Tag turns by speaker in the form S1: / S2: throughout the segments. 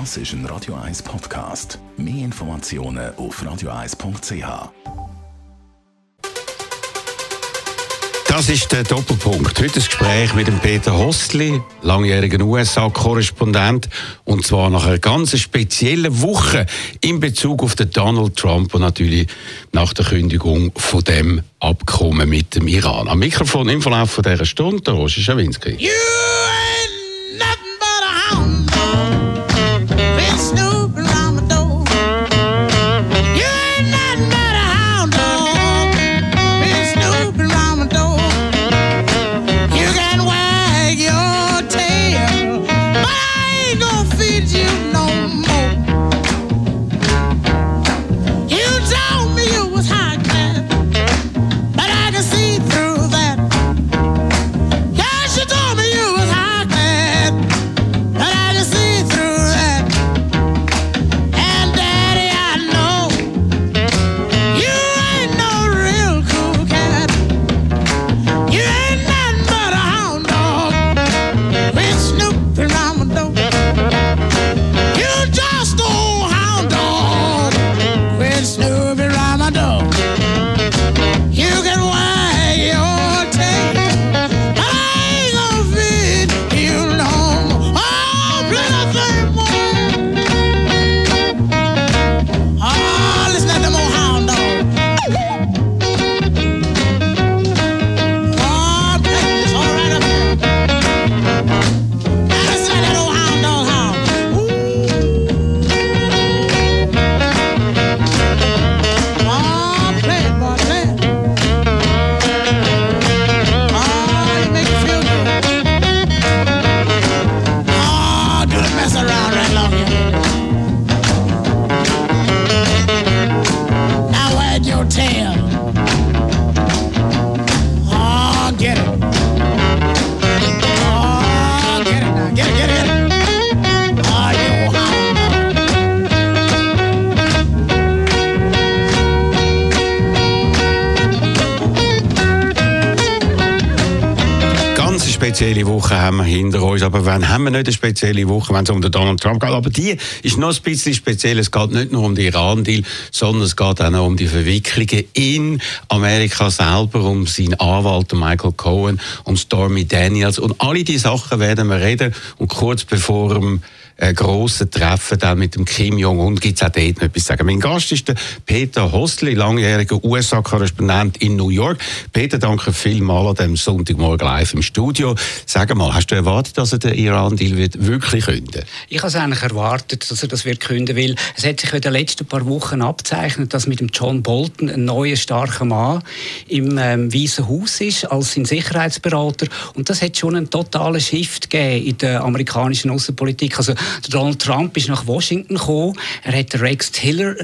S1: Das ist ein Radio 1 Podcast. Mehr Informationen auf radio1.ch.
S2: Das ist der Doppelpunkt. Heute das Gespräch mit dem Peter Hostli, langjährigen USA-Korrespondent, und zwar nach einer ganz speziellen Woche in Bezug auf den Donald Trump und natürlich nach der Kündigung von dem Abkommen mit dem Iran. Am Mikrofon im Verlauf von dieser Stunde, Roger Schawinski.
S3: You
S2: spezielle Woche haben wir hinter uns. Aber wann haben wir nicht eine spezielle Woche, wenn es um den Donald Trump geht? Aber die ist noch ein bisschen speziell. Es geht nicht nur um den Iran-Deal, sondern es geht auch noch um die Verwicklungen in Amerika selber, um seinen Anwalt Michael Cohen, um Stormy Daniels. Und alle diese Sachen werden wir reden. Und kurz bevor grossen Treffen dann mit dem Kim Jong-un gibt es auch dort noch etwas zu sagen. Mein Gast ist der Peter Hostli, langjähriger USA-Korrespondent in New York. Peter, danke vielmals an diesem Sonntagmorgen live im Studio. Sag mal, hast du erwartet, dass er den Iran-Deal wird wirklich künden
S4: Ich habe es eigentlich erwartet, dass er das wird künden will. Es hat sich in den letzten paar Wochen abzeichnet, dass mit dem John Bolton ein neuer starker Mann im ähm, Weißen Haus ist als sein Sicherheitsberater und das hat schon einen totalen Shift gegeben in der amerikanischen Außenpolitik. Also Donald Trump ist nach Washington gekommen, er hat Rex Tiller,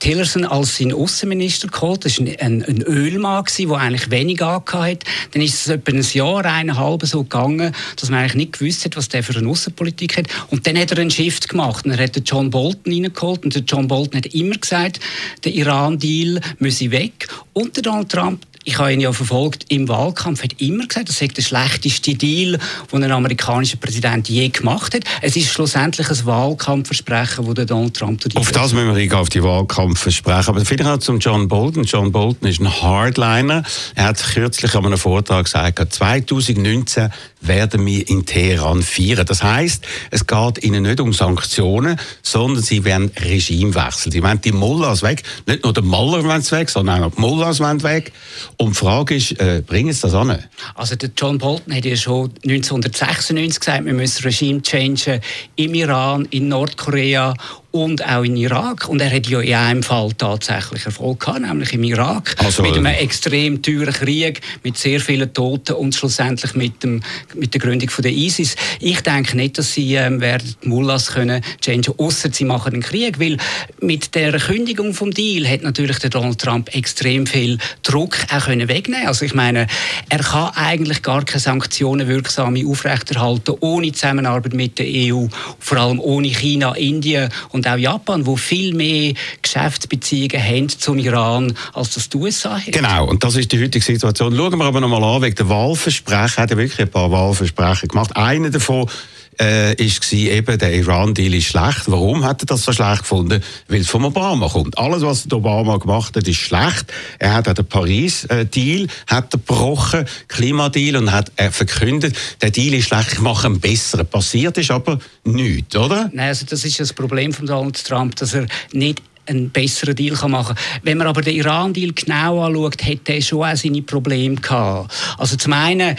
S4: Tillerson als seinen Außenminister geholt. Das war ein, ein, Ölmann der eigentlich wenig angehört hat. Dann ist es etwa ein Jahr, eineinhalb so gegangen, dass man eigentlich nicht gewusst hat, was der für eine Außenpolitik hat. Und dann hat er einen Shift gemacht. Er hat John Bolton reingeholt. Und John Bolton hat immer gesagt, der Iran-Deal müsse weg. Und der Donald Trump ich habe ihn ja verfolgt im Wahlkampf, hat immer gesagt, das sei der schlechteste Deal, den ein amerikanischer Präsident je gemacht hat. Es ist schlussendlich ein Wahlkampfversprechen, das Donald Trump die
S2: Auf das müssen wir eingehen, auf die Wahlkampfversprechen. Aber vielleicht auch zum John Bolton. John Bolton ist ein Hardliner. Er hat kürzlich an einem Vortrag gesagt, 2019 werden wir in Teheran feiern. Das heißt, es geht ihnen nicht um Sanktionen, sondern sie werden Regimewechsel. Sie wollen die Mullahs weg. Nicht nur der Muller wollen weg, sondern auch die Mullahs wollen weg. Und die Frage ist, äh, bringen sie das an?
S4: Also der John Bolton hat ja schon 1996 gesagt, wir müssen Regime changen im Iran, in Nordkorea und auch in Irak. Und er hat ja in einem Fall tatsächlich Erfolg gehabt, nämlich im Irak.
S2: Also,
S4: mit einem
S2: ähm,
S4: extrem teuren Krieg, mit sehr vielen Toten und schlussendlich mit, dem, mit der Gründung von der ISIS. Ich denke nicht, dass sie ähm, werden die Mullahs können changen, außer sie machen einen Krieg, weil mit der Kündigung vom Deal hat natürlich der Donald Trump extrem viel Druck auch können wegnehmen. Also ich meine, er kann eigentlich gar keine Sanktionen wirksame aufrechterhalten ohne Zusammenarbeit mit der EU, vor allem ohne China, Indien und auch Japan, wo viel mehr Geschäftsbeziehungen haben zum Iran, als das die USA hat.
S2: Genau, und das ist die heutige Situation. Schauen wir aber noch mal an, wegen der Wahlversprechen. Er hat er wirklich ein paar Wahlversprechen gemacht. Einer davon äh, ist eben, der Iran-Deal ist schlecht. Warum hat er das so schlecht gefunden? Weil es von Obama kommt. Alles, was Obama gemacht hat, ist schlecht. Er hat den Paris-Deal hat er gebrochen, Klimadeal, und hat er verkündet, der Deal ist schlecht, ich mache einen besseren. Passiert ist aber nichts, oder?
S4: Nein, also das ist das Problem von Donald Trump, dass er nicht einen besseren Deal machen kann. Wenn man aber den Iran-Deal genau anschaut, hätte er schon auch seine Probleme gehabt. Also zum einen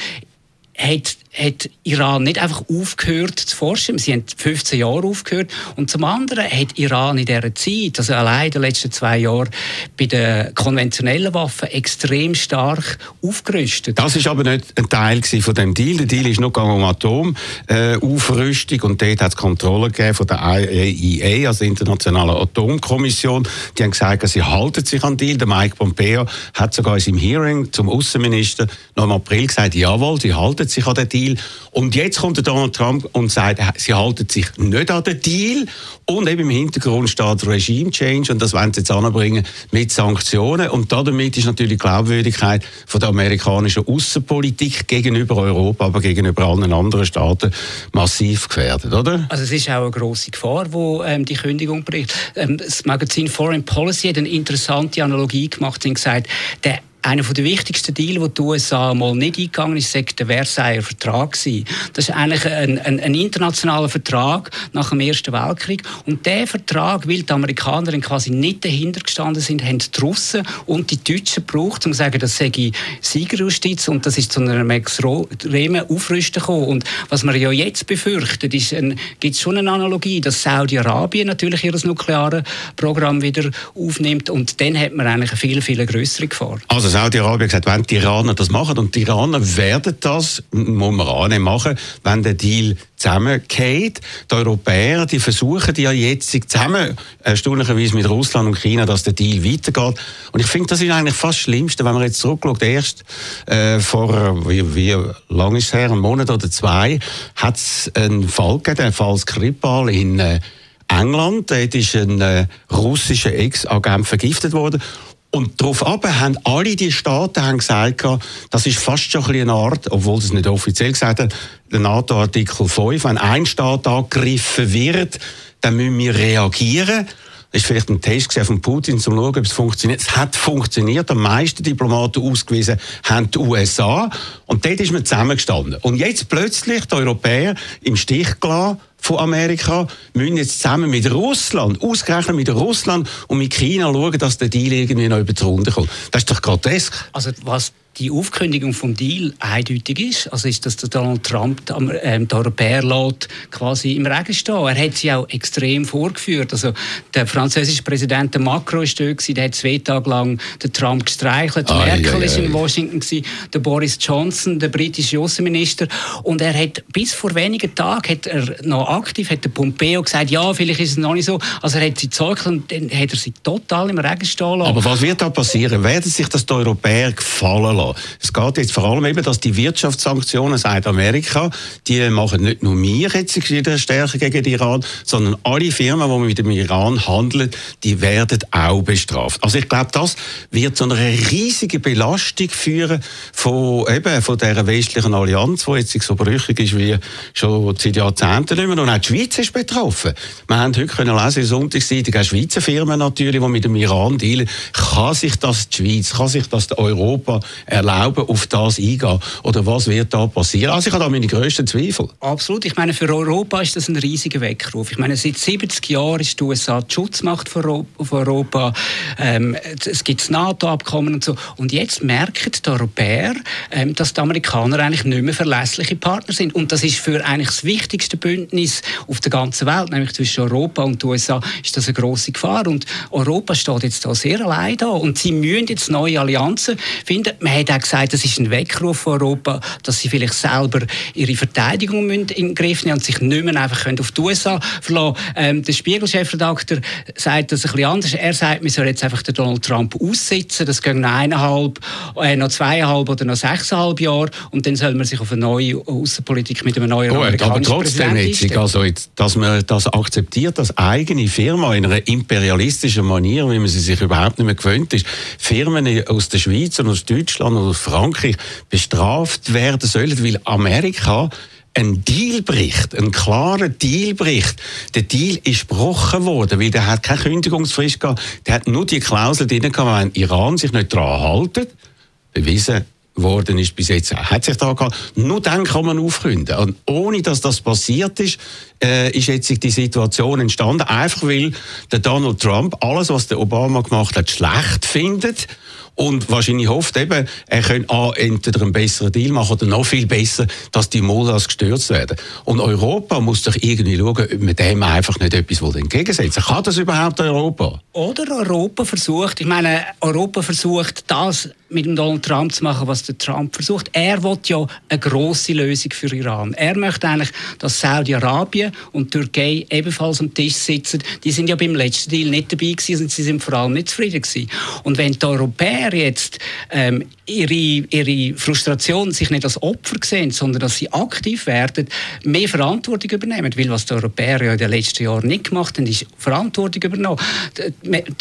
S4: hat, hat Iran nicht einfach aufgehört zu forschen. Sie haben 15 Jahre aufgehört. Und zum anderen hat Iran in dieser Zeit, also allein in den letzten zwei Jahren, bei den konventionellen Waffen extrem stark aufgerüstet.
S2: Das ist aber nicht ein Teil von dem Deal. Der Deal ist nur um Atomaufrüstung und dort hat es Kontrolle von der IAEA, also Internationalen Atomkommission. Die haben gesagt, sie halten sich an den Deal. Der Mike Pompeo hat sogar in seinem Hearing zum Außenminister noch im April gesagt, jawohl, sie halten sich an den Deal. Und jetzt kommt Donald Trump und sagt, sie halten sich nicht an den Deal. Und eben im Hintergrund steht Regime Change und das wollen sie jetzt anbringen mit Sanktionen. Und damit ist natürlich die Glaubwürdigkeit von der amerikanischen Außenpolitik gegenüber Europa, aber gegenüber allen anderen Staaten massiv gefährdet, oder?
S4: Also es ist auch eine große Gefahr, wo ähm, die Kündigung bringt. Ähm, das Magazin Foreign Policy hat eine interessante Analogie gemacht und gesagt, der einer der wichtigsten Deals, die die USA mal nicht eingegangen ist, ist der Versailler Vertrag. Das ist eigentlich ein, ein, ein, internationaler Vertrag nach dem Ersten Weltkrieg. Und der Vertrag, weil die Amerikaner quasi nicht dahinter gestanden sind, haben die Russen und die Deutschen gebraucht, um zu sagen, das sei Siegerjustiz und das ist zu einem extremen Aufrüsten gekommen. Und was man ja jetzt befürchtet, ist, gibt es schon eine Analogie, dass Saudi-Arabien natürlich ihr nukleares Programm wieder aufnimmt und dann hat man eigentlich eine viel, viel größere Gefahr.
S2: Also Saudi-Arabien gesagt, wenn die Iraner das machen, und die Iraner werden das, muss man annehmen, machen, wenn der Deal zusammengeht. Die Europäer, die versuchen ja jetzt zusammen, erstaunlicherweise mit Russland und China, dass der Deal weitergeht. Und ich finde, das ist eigentlich fast das Schlimmste, wenn man jetzt zurückschaut. Erst äh, vor, wie, wie lang ist es her, einen Monat oder zwei, hat es einen Fall gegeben, einen Fall Skripal in äh, England. Dort ist ein äh, russischer Ex-Agent vergiftet worden. Und darauf ab haben alle die Staaten haben gesagt, das ist fast schon ein eine Art, obwohl sie es nicht offiziell gesagt haben, der NATO-Artikel 5, wenn ein Staat angegriffen wird, dann müssen wir reagieren. Das ist vielleicht ein Test von Putin, um zu schauen, ob es funktioniert. Es hat funktioniert. Am meisten Diplomaten ausgewiesen haben die USA. Und dort ist man zusammengestanden. Und jetzt plötzlich die Europäer im Stich gelassen von Amerika müssen jetzt zusammen mit Russland, ausgerechnet mit Russland und mit China schauen, dass der Deal irgendwie noch über die Runde kommt. Das ist doch grotesk.
S4: Also was die Aufkündigung vom Deal eindeutig ist. Also ist, dass der Donald Trump ähm, die Europäer lässt, quasi im Regen stehen. Er hat sie auch extrem vorgeführt. Also der französische Präsident Macron war dort, der hat zwei Tage lang den Trump gestreichelt. Ah, Merkel war ja, ja. in Washington, gewesen, der Boris Johnson, der britische Außenminister. Und er hat bis vor wenigen Tagen hat er noch aktiv, hat der Pompeo gesagt, ja, vielleicht ist es noch nicht so. Also er hat sie gezeugt und dann hat er sie total im Regen stehen lassen.
S2: Aber was wird da passieren? Werden sich das die Europäer gefallen lassen? Lassen. Es geht jetzt vor allem eben, dass die Wirtschaftssanktionen, sagt Amerika, die machen nicht nur wir jetzt stärker gegen den Iran, sondern alle Firmen, die mit dem Iran handeln, die werden auch bestraft. Also ich glaube, das wird zu einer riesigen Belastung führen von eben von der westlichen Allianz, die jetzt so brüchig ist wie schon seit Jahrzehnten nicht mehr. Und auch die Schweiz ist betroffen. Wir haben heute können lesen, in Sonntagszeitung, auch Schweizer Firmen natürlich, die mit dem Iran dealen. Kann sich das die Schweiz, kann sich das Europa erlauben, auf das eingehen? Oder was wird da passieren? Also ich habe da meine grössten Zweifel.
S4: Absolut. Ich meine, für Europa ist das ein riesiger Weckruf. Ich meine, seit 70 Jahren ist die USA die Schutzmacht für Europa. Ähm, es gibt das NATO-Abkommen und so. Und jetzt merken die Europäer, ähm, dass die Amerikaner eigentlich nicht mehr verlässliche Partner sind. Und das ist für eigentlich das wichtigste Bündnis auf der ganzen Welt, nämlich zwischen Europa und den USA, ist das eine große Gefahr. Und Europa steht jetzt da sehr allein da. Und sie müssen jetzt neue Allianzen finden. Man hat auch gesagt, das ist ein Weckruf für Europa, dass sie vielleicht selber ihre Verteidigung in den Griff nehmen und sich nicht mehr einfach auf die USA verlassen ähm, Der Spiegel-Chefredakteur sagt das ein bisschen anders. Er sagt, wir sollen jetzt einfach den Donald Trump aussitzen. Das geht noch eineinhalb, äh, noch zweieinhalb oder noch sechseinhalb Jahre. Und dann soll man sich auf eine neue Außenpolitik mit einem neuen
S2: Gut, amerikanischen aber trotzdem jetzt, also jetzt, dass man das akzeptiert, dass eigene Firma in einer imperialistischen Manier, wie man sie sich überhaupt nicht mehr gewöhnt ist, Firmen aus der Schweiz und aus Deutschland oder Frankreich bestraft werden sollen, weil Amerika ein Deal bricht, ein klarer Deal bricht. Der Deal ist gebrochen worden, weil der hat keine Kündigungsfrist gehabt. Der hat nur die Klausel drin gehabt, wenn Iran sich nicht daran halten, bewiesen worden ist bis jetzt, hat sich da gehabt. Nur dann kann man aufgründen. Und ohne dass das passiert ist, äh, ist jetzt die Situation entstanden, einfach weil der Donald Trump alles, was der Obama gemacht hat, schlecht findet und wahrscheinlich hofft eben, er könnte A, entweder einen besseren Deal machen oder noch viel besser, dass die Mullahs gestürzt werden. Und Europa muss doch irgendwie schauen, ob man dem einfach nicht etwas entgegensetzen Kann das überhaupt Europa?
S4: Oder Europa versucht, ich meine, Europa versucht das mit dem Donald Trump zu machen, was der Trump versucht. Er will ja eine grosse Lösung für Iran. Er möchte eigentlich, dass Saudi-Arabien und Türkei ebenfalls am Tisch sitzen. Die sind ja beim letzten Deal nicht dabei gewesen und sie sind vor allem nicht zufrieden gewesen. Und wenn die Europäer jetzt ähm, ihre, ihre Frustration sich nicht als Opfer sehen, sondern dass sie aktiv werden, mehr Verantwortung übernehmen, weil was die Europäer ja in den letzten Jahren nicht gemacht haben, ist Verantwortung übernommen.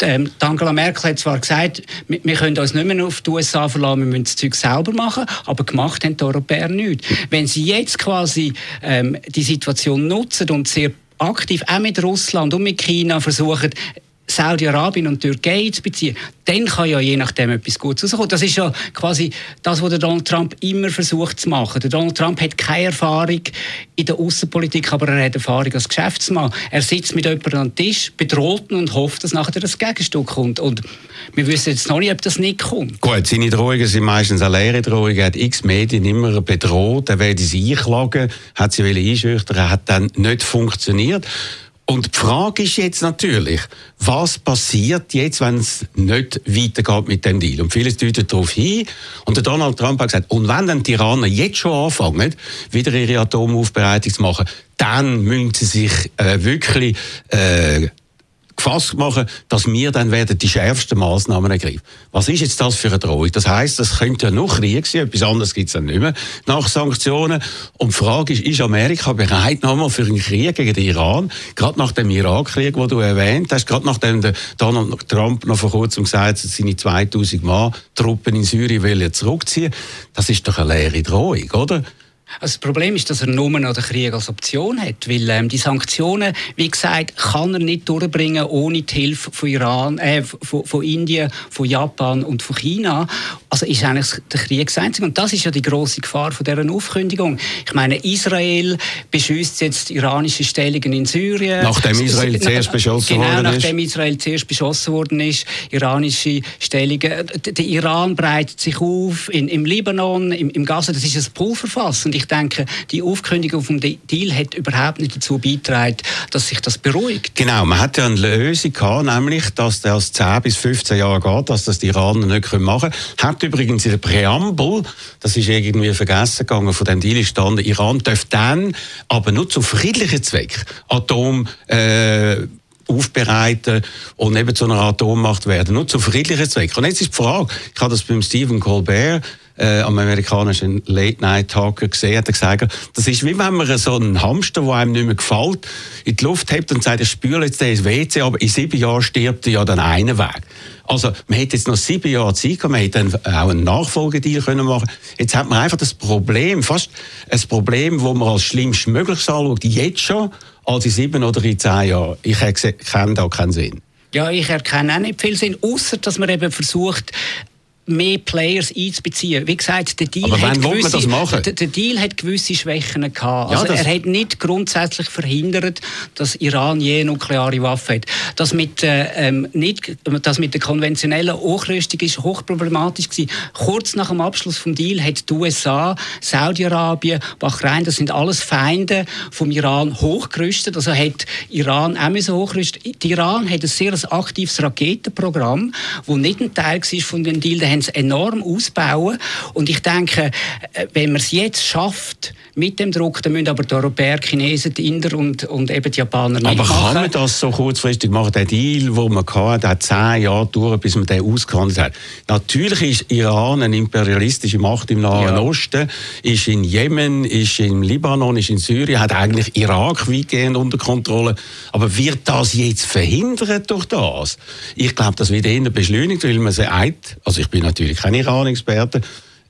S4: Ähm, Angela Merkel hat zwar gesagt, wir können uns nicht mehr auf die USA verlassen, wir müssen das Zeug selber machen, aber gemacht haben die Europäer nichts. Wenn sie jetzt quasi ähm, die Situation nutzen und sehr aktiv auch mit Russland und mit China versuchen, Saudi-Arabien und Türkei zu beziehen, dann kann ja je nachdem etwas Gutes rauskommen. Das ist ja quasi das, was Donald Trump immer versucht zu machen. Der Donald Trump hat keine Erfahrung in der Außenpolitik, aber er hat Erfahrung als Geschäftsmann. Er sitzt mit jemandem am Tisch, bedroht ihn und hofft, dass nachher das Gegenstück kommt. Und wir wissen jetzt noch nicht, ob das nicht kommt.
S2: Gut, seine Drohungen sind meistens leere Drohung. Er hat x Medien immer bedroht, er werde sie einklagen, hat sie einschüchtern, hat dann nicht funktioniert. Und die Frage ist jetzt natürlich, was passiert jetzt, wenn es nicht weitergeht mit dem Deal? Und vieles deutet darauf hin. Und der Donald Trump hat gesagt, und wenn dann die Iraner jetzt schon anfangen, wieder ihre Atomaufbereitung zu machen, dann müssen sie sich äh, wirklich äh, gefasst machen, dass wir dann werden die schärfsten Maßnahmen ergreifen. Was ist jetzt das für eine Drohung? Das heißt, das könnte ja noch Krieg sein, etwas anderes gibt es dann nicht mehr nach Sanktionen. Und die Frage ist, ist Amerika bereit nochmal für einen Krieg gegen den Iran? Gerade nach dem Irakkrieg, den du erwähnt hast, gerade nachdem Donald Trump noch vor kurzem gesagt hat, seine 2000 Mann Truppen in Syrien wollen zurückziehen. Das ist doch eine leere Drohung, oder?
S4: Also das Problem ist, dass er nur noch den Krieg als Option hat, weil ähm, die Sanktionen, wie gesagt, kann er nicht durchbringen ohne die Hilfe von Iran, äh, von, von Indien, von Japan und von China. Also ist eigentlich der Krieg das Einzige. Und das ist ja die große Gefahr von deren Aufkündigung. Ich meine, Israel beschüsst jetzt iranische Stellungen in Syrien.
S2: Nachdem Israel zuerst beschossen
S4: genau,
S2: worden
S4: ist. nachdem Israel zuerst beschossen worden ist, iranische Stellungen. Der Iran breitet sich auf in, im Libanon, im, im Gaza. Das ist ein Pulverfass. Und ich denke, die Aufkündigung vom Deal hat überhaupt nicht dazu beigetragen, dass sich das beruhigt.
S2: Genau, man hat ja eine Lösung gehabt, nämlich, dass das 10 bis 15 Jahre geht, dass das die Iraner nicht machen können. Hat übrigens in der Präambel, das ist irgendwie vergessen gegangen, von dem Deal stand, Iran darf dann, aber nur zu friedlichen Zwecken, Atom, äh, aufbereiten und eben zu einer Atommacht werden. Nur zu friedlichen Zwecken. Und jetzt ist die Frage, ich habe das beim Stephen Colbert äh, am amerikanischen Late-Night-Talker gesehen, hat gesagt, das ist wie wenn man so einen Hamster, der einem nicht mehr gefällt, in die Luft hebt und sagt, ich spüre jetzt den WC, aber in sieben Jahren stirbt er ja dann einen weg. Also, man hätte jetzt noch sieben Jahre Zeit gehabt, man hätte dann auch einen Nachfolgedeal können machen Jetzt hat man einfach das Problem, fast ein Problem, wo man als schlimmst möglich anschaut, jetzt schon, als in sieben oder in zehn Jahren. Ich kenne da keinen Sinn.
S4: Ja, ich erkenne auch nicht viel Sinn, außer dass man eben versucht, mehr Players einzubeziehen. Wie gesagt, der Deal, hat gewisse, der, der Deal hat gewisse Schwächen gehabt. Also ja, er hat nicht grundsätzlich verhindert, dass Iran je nukleare Waffen hat. Das mit, äh, ähm, nicht, das mit der konventionellen Hochrüstung ist hochproblematisch gewesen. Kurz nach dem Abschluss vom Deal hat die USA, Saudi-Arabien, Bahrain, das sind alles Feinde vom Iran hochgerüstet. Also hat Iran auch müssen hochrüsten. Iran hat ein sehr aktives Raketenprogramm, das nicht ein Teil war von dem Deal haben es enorm ausbauen. Und ich denke, äh, wenn man es jetzt schafft, mit dem Druck, dann müssen aber die Europäer, die Chinesen, die Inder und, und eben die Japaner
S2: nicht Aber kann man das so kurzfristig machen? Der Deal, den man hatte, hat zehn Jahre gedauert, bis man den ausgehandelt hat. Natürlich ist Iran eine imperialistische Macht im Nahen ja. Osten, ist in Jemen, ist im Libanon, ist in Syrien, hat eigentlich Irak weitgehend unter Kontrolle. Aber wird das jetzt verhindert durch das? Ich glaube, das wird eher beschleunigt, weil man sagt, also ich bin natürlich kein Iran-Experte,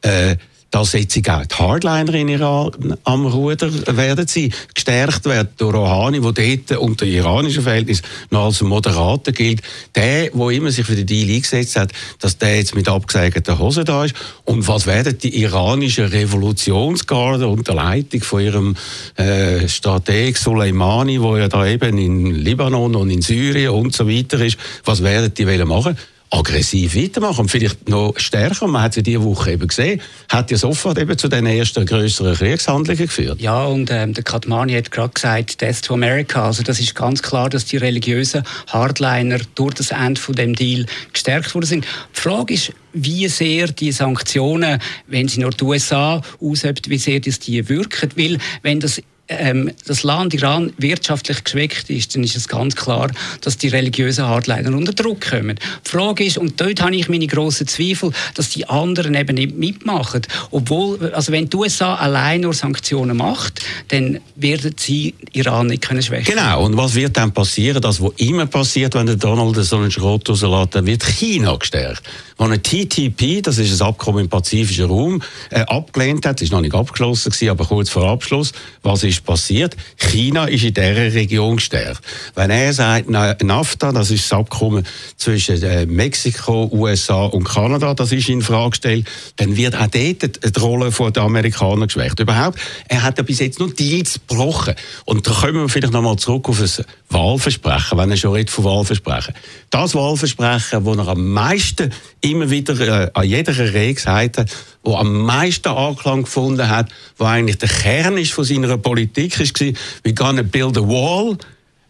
S2: äh, dass jetzt auch die Hardliner in Iran am Ruder werden sie gestärkt werden durch Rouhani, der dort unter iranischen Verhältnissen noch als Moderator gilt. Der, der immer sich für den Deal eingesetzt hat, dass der jetzt mit abgesägten Hosen da ist. Und was werden die iranischen Revolutionsgarden unter Leitung von ihrem äh, Strateg Soleimani, wo ja da eben in Libanon und in Syrien und so weiter ist, was werden die machen? Aggressiv weitermachen und vielleicht noch stärker. Man hat es ja diese Woche eben gesehen, hat ja sofort eben zu den ersten größeren Kriegshandlungen geführt.
S4: Ja, und ähm, der Katmani hat gerade gesagt, Death to America. Also das ist ganz klar, dass die religiösen Hardliner durch das Ende von dem Deal gestärkt worden sind. Die Frage ist, wie sehr die Sanktionen, wenn sie nur die USA ausübt, wie sehr das die wirken. Weil wenn das ähm, das Land Iran wirtschaftlich geschwächt ist, dann ist es ganz klar, dass die religiösen Hardliner unter Druck kommen. Die Frage ist, und dort habe ich meine grossen Zweifel, dass die anderen eben nicht mitmachen. Obwohl, also wenn die USA allein nur Sanktionen macht, dann werden sie Iran nicht können schwächen.
S2: Genau. Und was wird dann passieren? Das, was immer passiert, wenn der Donald so einen Schrott rauslässt, dann wird China gestärkt. Wenn ein TTP, das ist ein Abkommen im pazifischen Raum, äh, abgelehnt hat, ist noch nicht abgeschlossen gewesen, aber kurz vor Abschluss, was ist ist passiert. China ist in dieser Region gestärkt. Wenn er sagt, NAFTA, das ist das Abkommen zwischen äh, Mexiko, USA und Kanada, das ist in Frage gestellt, dann wird auch dort die Rolle der Amerikaner geschwächt. Überhaupt, er hat ja bis jetzt nur Deals gebrochen. Und da kommen wir vielleicht nochmal zurück auf das Wahlversprechen, wenn er schon redet von Wahlversprechen. Das Wahlversprechen, das er am meisten immer wieder äh, an jeder Rede gesagt hat, wo am meisten Anklang gefunden hat, wo eigentlich der Kern ist von seiner Politik ist, war, we're gonna build a wall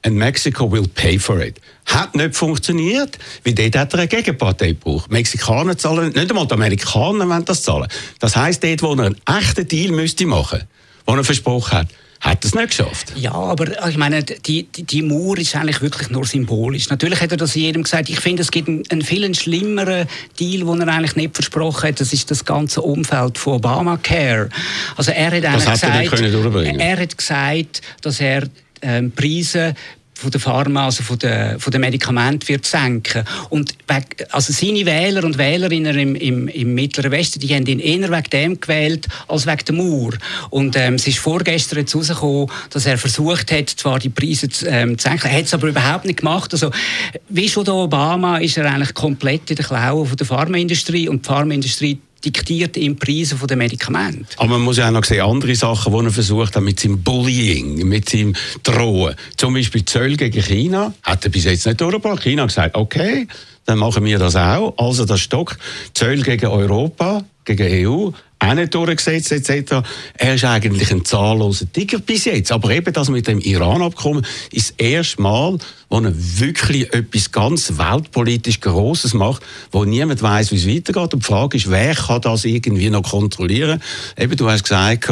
S2: and Mexico will pay for it. Hat nicht funktioniert, weil dort hat er eine Gegenpartei gebraucht. Mexikaner zahlen, nicht einmal die Amerikaner wollen das zahlen. Das heisst, dort, wo er einen echten Deal müsste machen, den er versprochen hat, hat es nicht geschafft.
S4: Ja, aber ich meine, die, die, die Mauer ist eigentlich wirklich nur symbolisch. Natürlich hat er das jedem gesagt. Ich finde, es gibt einen, einen viel schlimmeren Deal, den er eigentlich nicht versprochen hat. Das ist das ganze Umfeld von Obamacare. Also er hat eigentlich gesagt, er, er hat gesagt, dass er ähm, Preise von der Pharma, also von der, von der Medikament wird senken. Und also seine Wähler und Wählerinnen im, im, im Mittleren Westen, die haben ihn eher wegen dem gewählt, als wegen der Mauer. Und ähm, es ist vorgestern jetzt rausgekommen, dass er versucht hat, zwar die Preise zu, ähm, zu senken, er hat es aber überhaupt nicht gemacht. Also, wie schon der Obama ist er eigentlich komplett in den Klauen von der Pharmaindustrie und die Pharmaindustrie diktiert im Preise der Medikamente.
S2: Aber man muss ja auch noch sehen, andere Sachen, die er versucht hat mit seinem Bullying, mit seinem Drohen. Zum Beispiel Zöll gegen China hat er bis jetzt nicht durchgebracht. China hat gesagt, okay, dann machen wir das auch. Also das Stock Zöll gegen Europa, gegen EU, auch nicht durchgesetzt etc. Er ist eigentlich ein zahlloser Tiger bis jetzt. Aber eben das mit dem Iran-Abkommen ist das erste Mal, wo er wirklich etwas ganz weltpolitisch Grosses macht, wo niemand weiß, wie es weitergeht. Und die Frage ist, wer kann das irgendwie noch kontrollieren? Eben, du hast gesagt,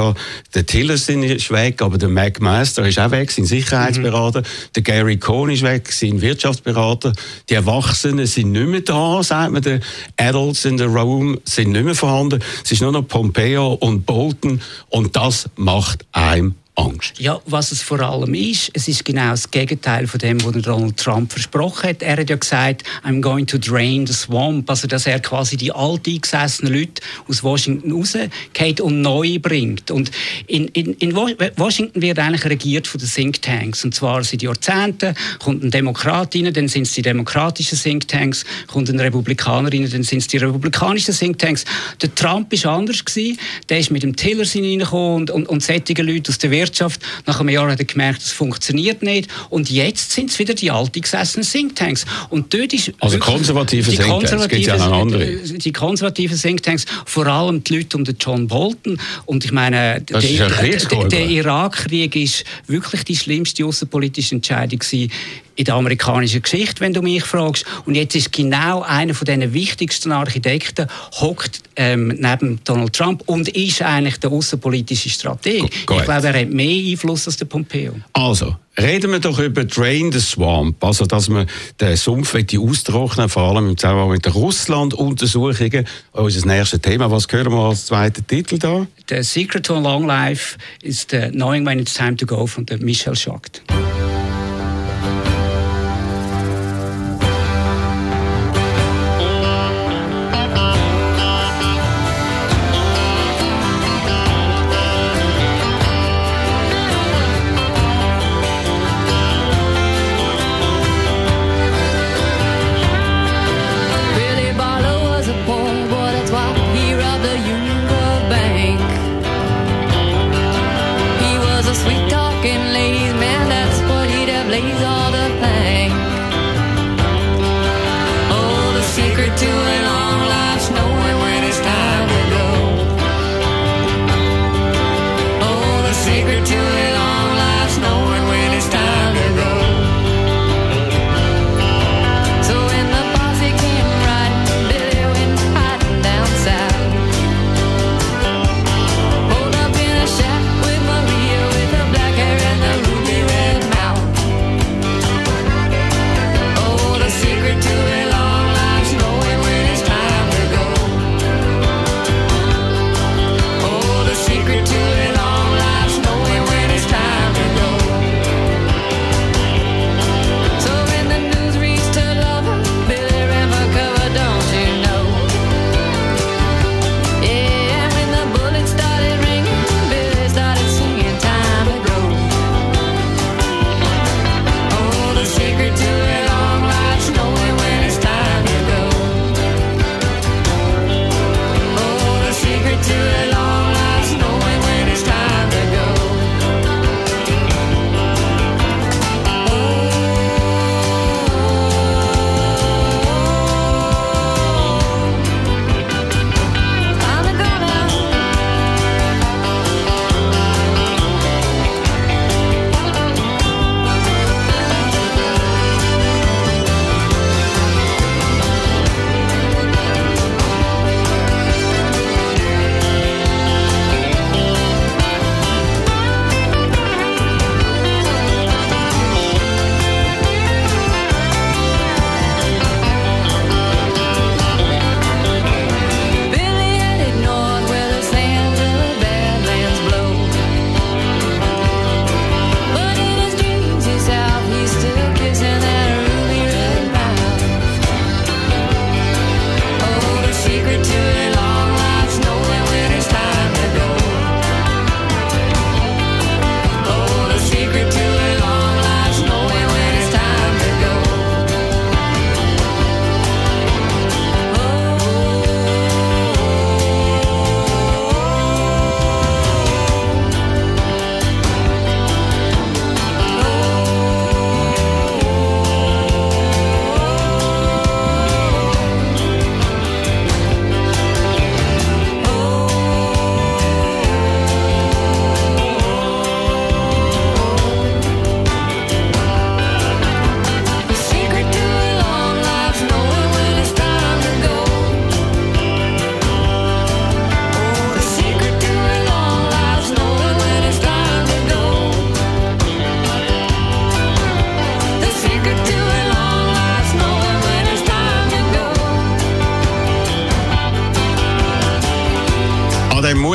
S2: der Tillerson ist weg, aber der McMaster ist auch weg, sein Sicherheitsberater. Mhm. Der Gary Cohn ist weg, sein Wirtschaftsberater. Die Erwachsenen sind nicht mehr da, sagt man. Die Adults in the room sind nicht mehr vorhanden. Es ist nur noch Pompeo und Bolton. Und das macht einem Angst.
S4: Ja, was es vor allem ist, es ist genau das Gegenteil von dem, was Donald Trump versprochen hat. Er hat ja gesagt, I'm going to drain the swamp, also dass er quasi die alteingesessenen Leute aus Washington rausgeht und neu bringt. Und in, in, in Washington wird eigentlich regiert von den Thinktanks, und zwar seit Jahrzehnten kommt ein Demokrat rein, dann sind es die demokratischen Thinktanks, kommt ein Republikaner rein, dann sind es die republikanischen Thinktanks. Der Trump war anders gewesen, der ist mit dem Tillerson reingekommen und, und, und solche Leute aus der Wirtschaft. Nach einem Jahr hat er gemerkt, es funktioniert nicht. Und jetzt sind es wieder die altgesessenen Thinktanks. Und dort ist
S2: also konservative die Thinktanks, konservative, ja andere.
S4: Die konservativen Thinktanks, vor allem die Leute um den John Bolton. Und ich meine, der, der, der Irakkrieg ist wirklich die schlimmste außenpolitische Entscheidung gewesen in der amerikanischen Geschichte, wenn du mich fragst. Und jetzt ist genau einer von den wichtigsten Architekten hockt ähm, neben Donald Trump und ist eigentlich der außenpolitische Strateg. Go ich glaube, er hat mehr Einfluss als der Pompeo.
S2: Also, reden wir doch über Drain the Swamp, also dass man den Sumpf austrocknen vor allem im Zusammenhang mit den Russland-Untersuchungen. Unser nächstes Thema, was hören wir als zweiten Titel da?
S4: The Secret to a Long Life ist Knowing When It's Time to Go von Michel Schacht.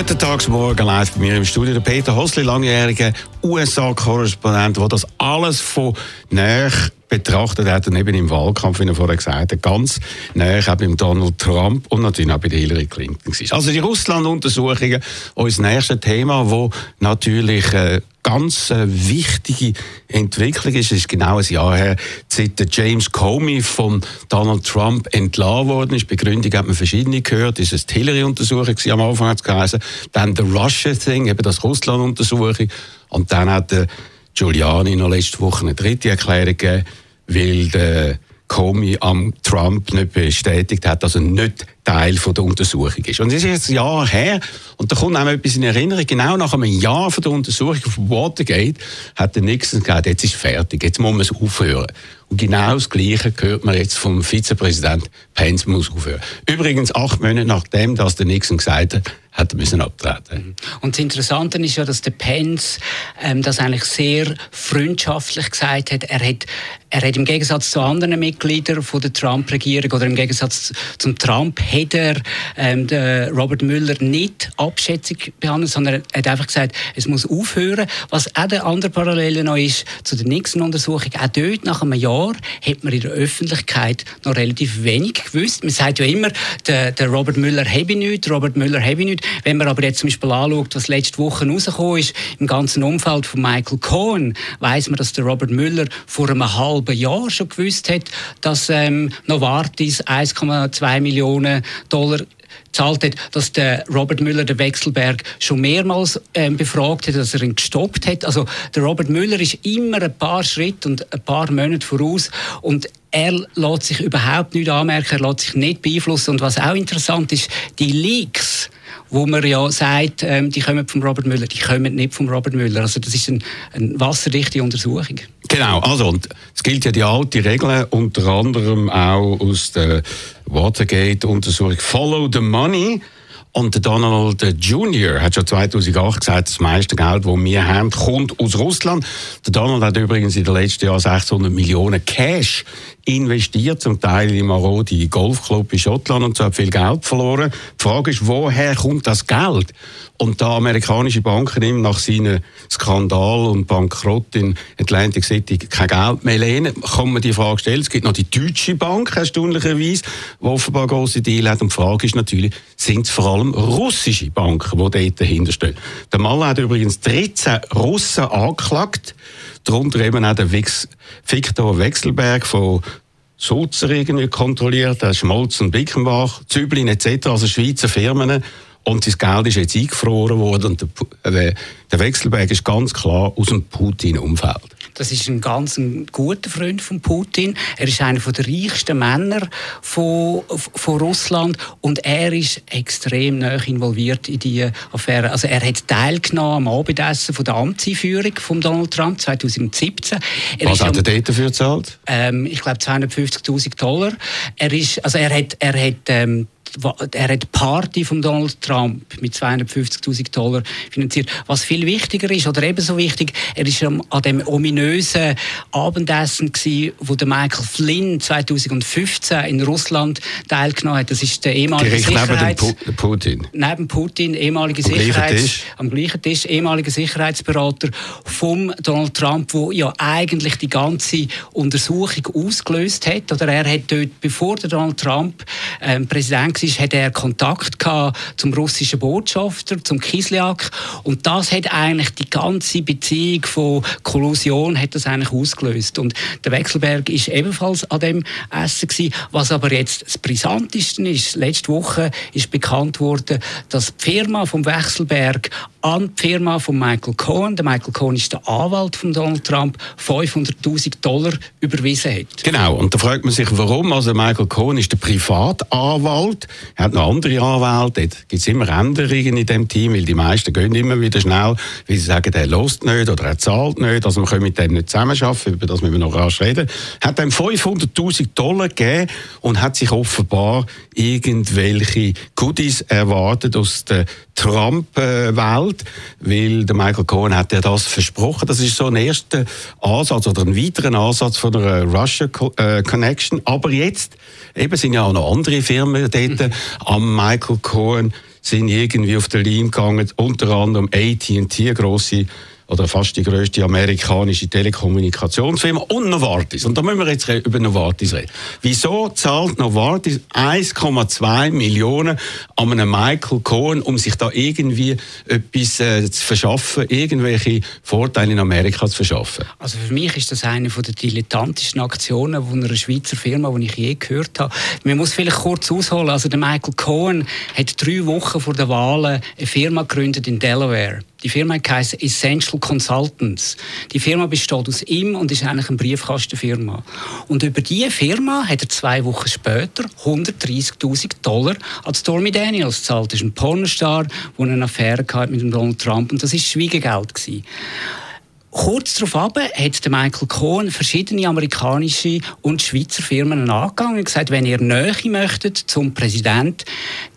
S2: An dem Muttertagsmorgen live bei mir im Studio der Peter Hosli, langjähriger USA-Korrespondent, der das alles von näher betrachtet hat und eben im Wahlkampf, wie er vorher gesagt hat, ganz näher auch beim Donald Trump und natürlich auch bei der Hillary Clinton war. Also die Russland-Untersuchungen, unser nächstes Thema, wo natürlich äh, ganz äh, wichtige Entwicklung ist. Es ist genau ein Jahr her, seit James Comey von Donald Trump entlassen worden ist. Begründung hat man verschiedene gehört. Es ist die Hillary-Untersuchung am Anfang hat es geheißen. Dann der Russia-Thing, eben das Russland-Untersuchung. Und dann hat der Giuliani noch letzte Woche eine dritte Erklärung gegeben, weil der Comey am Trump nicht bestätigt hat, dass er nicht Teil von der Untersuchung ist. Und es ist jetzt ein Jahr her und da kommt einem etwas in Erinnerung. Genau nach einem Jahr von der Untersuchung von Watergate hat der Nixon gesagt, jetzt ist fertig, jetzt muss man es aufhören. Und genau das Gleiche hört man jetzt vom Vizepräsident Pence muss aufhören. Übrigens acht Monate nachdem, dass der Nixon gesagt hat, hat er müssen abtreten.
S4: Und das Interessante ist ja, dass der Pence ähm, das eigentlich sehr freundschaftlich gesagt hat. Er hat, er hat im Gegensatz zu anderen Mitgliedern von der Trump-Regierung oder im Gegensatz zum Trump hat er ähm, Robert Müller nicht abschätzig behandelt, sondern er hat einfach gesagt, es muss aufhören. Was auch der andere Parallele noch ist zu der Nixon-Untersuchung, auch dort nach einem Jahr hat man in der Öffentlichkeit noch relativ wenig gewusst. Man sagt ja immer, der, der Robert Müller habe nichts, Robert Müller habe nichts. Wenn man aber jetzt zum Beispiel anschaut, was letzte Woche rausgekommen ist, im ganzen Umfeld von Michael Cohen, weiß man, dass der Robert Müller vor einem halben Jahr schon gewusst hat, dass ähm, Novartis 1,2 Millionen Dollar gezahlt hat, dass der Robert Müller den Wechselberg schon mehrmals ähm, befragt hat, dass er ihn gestoppt hat. Also der Robert Müller ist immer ein paar Schritte und ein paar Monate voraus und er lässt sich überhaupt nicht anmerken, er lässt sich nicht beeinflussen. Und was auch interessant ist, die Leaks, wo man ja sagt, ähm, die kommen vom Robert Müller, die kommen nicht vom Robert Müller. Also das ist ein, eine wasserdichte Untersuchung.
S2: Genau, also und es gilt ja die alte Regel, unter anderem auch aus der Watergate-Untersuchung Follow the Money. Und Donald Jr. hat schon 2008 gesagt, das meiste Geld, das wir haben, kommt aus Russland. Der Donald hat übrigens in den letzten Jahren 600 Millionen Cash investiert, zum Teil im Marodi Golfclub in Schottland und so hat viel Geld verloren. Die Frage ist, woher kommt das Geld? Und da amerikanische Banken ihm nach seinem Skandal und Bankrott in Atlantic City kein Geld mehr lehnen, kann man die Frage stellen. Es gibt noch die Deutsche Bank, erstaunlicherweise, die offenbar grosse Deal hat. Und die Frage ist natürlich, sind es vor allem russische Banken, die dort dahinter stehen? Der Mal hat übrigens 13 Russen angeklagt, darunter eben auch der Wix Viktor Wechselberg von Sulzer irgendwie kontrolliert, Schmolz und Bickenbach, Züblin etc., also Schweizer Firmen. Und das Geld ist jetzt eingefroren worden und der, äh, der Wechselberg ist ganz klar aus dem Putin-Umfeld.
S4: Das ist ein ganz ein guter Freund von Putin. Er ist einer der reichsten Männer von, von Russland und er ist extrem nah involviert in die Affäre. Also er hat teilgenommen am Abendessen von der Amtseinführung von Donald Trump 2017. Er
S2: Was hat er dort dafür gezahlt?
S4: ähm, ich glaube 250.000 Dollar. Er ist, also er hat, er hat ähm, er hat die Party von Donald Trump mit 250.000 Dollar finanziert. Was viel wichtiger ist, oder ebenso wichtig, er ist am- an dem ominösen Abendessen gsi, wo der Michael Flynn 2015 in Russland teilgenommen hat. Das ist der ehemalige
S2: Direkt neben dem
S4: Sicherheits
S2: Pu Putin.
S4: neben Putin, ehemaliger
S2: Am gleichen
S4: Sicherheits
S2: Tisch?
S4: am gleichen Tisch, ehemaliger Sicherheitsberater vom Donald Trump, wo ja eigentlich die ganze Untersuchung ausgelöst hat. Oder er hat dort, bevor der Donald Trump ähm, Präsident war, hat er Kontakt zum russischen Botschafter, zum Kislyak. Und das hat eigentlich die ganze Beziehung von Kollusion hat das eigentlich ausgelöst. Und der Wechselberg ist ebenfalls an dem Essen gewesen. Was aber jetzt das Brisanteste ist, letzte Woche ist bekannt worden, dass die Firma vom Wechselberg an die Firma von Michael Cohen, der Michael Cohen ist der Anwalt von Donald Trump, 500.000 Dollar überwiesen hat.
S2: Genau, und da fragt man sich, warum. Also Michael Cohen ist der Privatanwalt, er hat noch andere Anwälte, dort gibt es immer Änderungen in dem Team, weil die meisten gehen immer wieder schnell, weil sie sagen, er lost nicht oder er zahlt nicht, also wir können mit dem nicht zusammenarbeiten, über das müssen wir noch rasch reden. Hat ihm 500'000 Dollar gegeben und hat sich offenbar irgendwelche Goodies erwartet aus der Trump-Welt, weil der Michael Cohen hat ja das versprochen. Das ist so ein erster Ansatz oder ein weiterer Ansatz von der Russia äh, Connection. Aber jetzt eben sind ja auch noch andere Firmen dort am Michael Cohen sind irgendwie auf der Linie gegangen, unter anderem AT&T, grosse oder fast die grösste amerikanische Telekommunikationsfirma und Novartis. Und da müssen wir jetzt über Novartis reden. Wieso zahlt Novartis 1,2 Millionen an einen Michael Cohen, um sich da irgendwie etwas äh, zu verschaffen, irgendwelche Vorteile in Amerika zu verschaffen?
S4: Also für mich ist das eine der dilettantesten Aktionen von einer Schweizer Firma, die ich je gehört habe. Man muss vielleicht kurz ausholen. Also der Michael Cohen hat drei Wochen vor der Wahlen eine Firma gegründet in Delaware. Die Firma heißt Essential Consultants. Die Firma besteht aus ihm und ist eigentlich eine Briefkastenfirma. Und über diese Firma hat er zwei Wochen später 130.000 Dollar an Stormy Daniels gezahlt. Das ist ein Pornostar, der eine Affäre mit Donald Trump und das war Schwiegegeld. Kurz darauf hat Michael Cohen verschiedene amerikanische und Schweizer Firmen angegangen und gesagt, wenn ihr Nähe möchtet zum Präsident,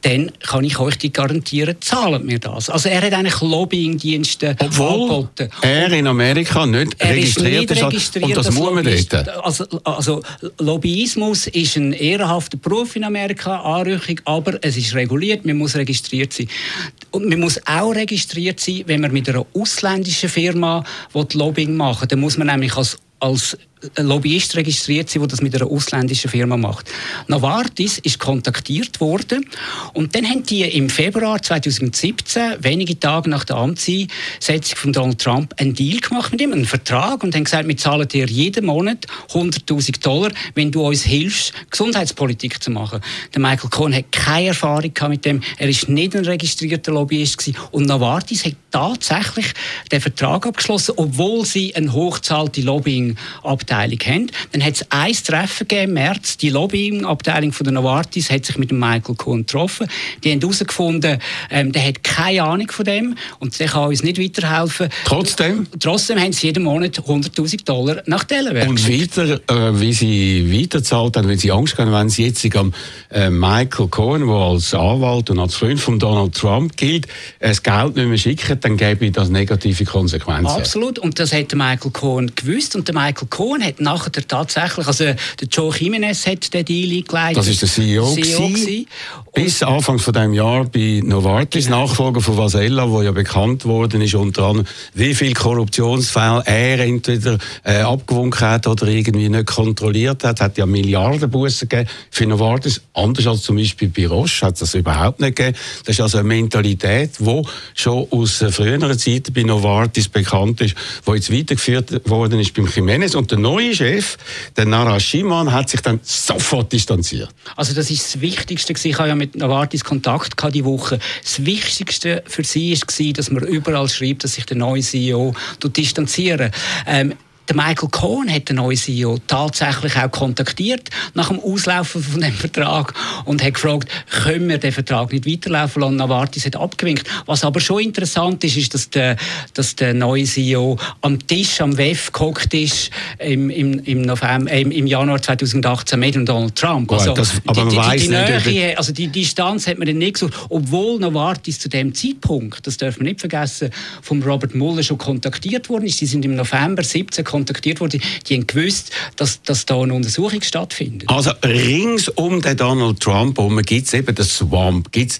S4: dann kann ich euch die garantieren, zahlt mir das. Also er hat eigentlich Lobbyingdienste
S2: Obwohl
S4: angeboten.
S2: er in Amerika nicht
S4: Er ist
S2: registriert
S4: nicht
S2: ist.
S4: registriert
S2: und das muss man dort.
S4: Also, also Lobbyismus ist ein ehrenhafter Beruf in Amerika, Anrüchung, aber es ist reguliert, man muss registriert sein. Und man muss auch registriert sein, wenn man mit einer ausländischen Firma will Lobbying machen. Dann muss man nämlich als als Lobbyist registriert sein, der das mit einer ausländischen Firma macht. Novartis ist kontaktiert worden und dann haben die im Februar 2017, wenige Tage nach der Amtseinsetzung von Donald Trump, einen Deal gemacht mit ihm, einen Vertrag und haben gesagt, wir zahlen dir jeden Monat 100.000 Dollar, wenn du uns hilfst, Gesundheitspolitik zu machen. Der Michael Cohen hat keine Erfahrung mit dem, er ist nicht ein registrierter Lobbyist gewesen und Novartis hat tatsächlich den Vertrag abgeschlossen, obwohl sie eine hochzahlte Lobbying-Abteilung haben. Dann hat es ein Treffen gegeben im März. Die Lobbying-Abteilung von der Novartis hat sich mit dem Michael Cohen getroffen. Die haben herausgefunden, ähm, der hat keine Ahnung von dem und der kann uns nicht weiterhelfen.
S2: Trotzdem?
S4: Trotzdem haben sie jeden Monat 100'000 Dollar nach Delaware
S2: Und weiter, äh, wie sie weiterzahlt haben, wenn sie Angst haben, wenn sie jetzt am äh, Michael Cohen, der als Anwalt und als Freund von Donald Trump gilt, das Geld nicht mehr schicken, dann gäbe das negative Konsequenzen.
S4: Absolut. Und das hat Michael Cohen gewusst. Und der Michael Cohen hat nachher tatsächlich, also der Joe Jimenez hat den Deal eingeleitet.
S2: Das ist der CEO,
S4: CEO.
S2: Bis Anfang von diesem Jahr bei Novartis, Nachfolger von Vasella, wo ja bekannt worden ist, unter anderem, wie viel Korruptionsfälle er entweder äh, abgewunken hat oder irgendwie nicht kontrolliert hat. Hat ja Milliardenbussen gegeben für Novartis, anders als zum Beispiel bei Roche hat es das überhaupt nicht gegeben. Das ist also eine Mentalität, die schon aus äh, früheren Zeiten bei Novartis bekannt ist, die jetzt weitergeführt worden ist beim Jimenez. Und der neue Chef, der Narasimhan, hat sich dann sofort distanziert.
S4: Also das ist das Wichtigste. Ich habe ja mit Novartis Kontakt gehabt die Woche. Das Wichtigste für sie war, dass man überall schreibt, dass sich der neue CEO distanzieren. Ähm, der Michael Cohen hat den neuen CEO tatsächlich auch kontaktiert nach dem Auslaufen von dem Vertrag und hat gefragt, können wir den Vertrag nicht weiterlaufen lassen? Novartis hat abgewinkt. Was aber schon interessant ist, ist, dass der, dass der neue CEO am Tisch, am WEF gehockt ist im, im, im, November, äh, im Januar 2018 mit Donald Trump.
S2: Gut, das- aber
S4: die, die,
S2: weiss
S4: die,
S2: nicht,
S4: Nähe, also die Distanz hat man dann nicht gesucht, obwohl Novartis zu dem Zeitpunkt, das darf man nicht vergessen, vom Robert Mueller schon kontaktiert worden ist. Die sind im November 17 kontaktiert worden. Die haben gewusst, dass, dass da eine Untersuchung stattfindet.
S2: Also rings um den Donald Trump herum gibt es eben den Swamp, gibt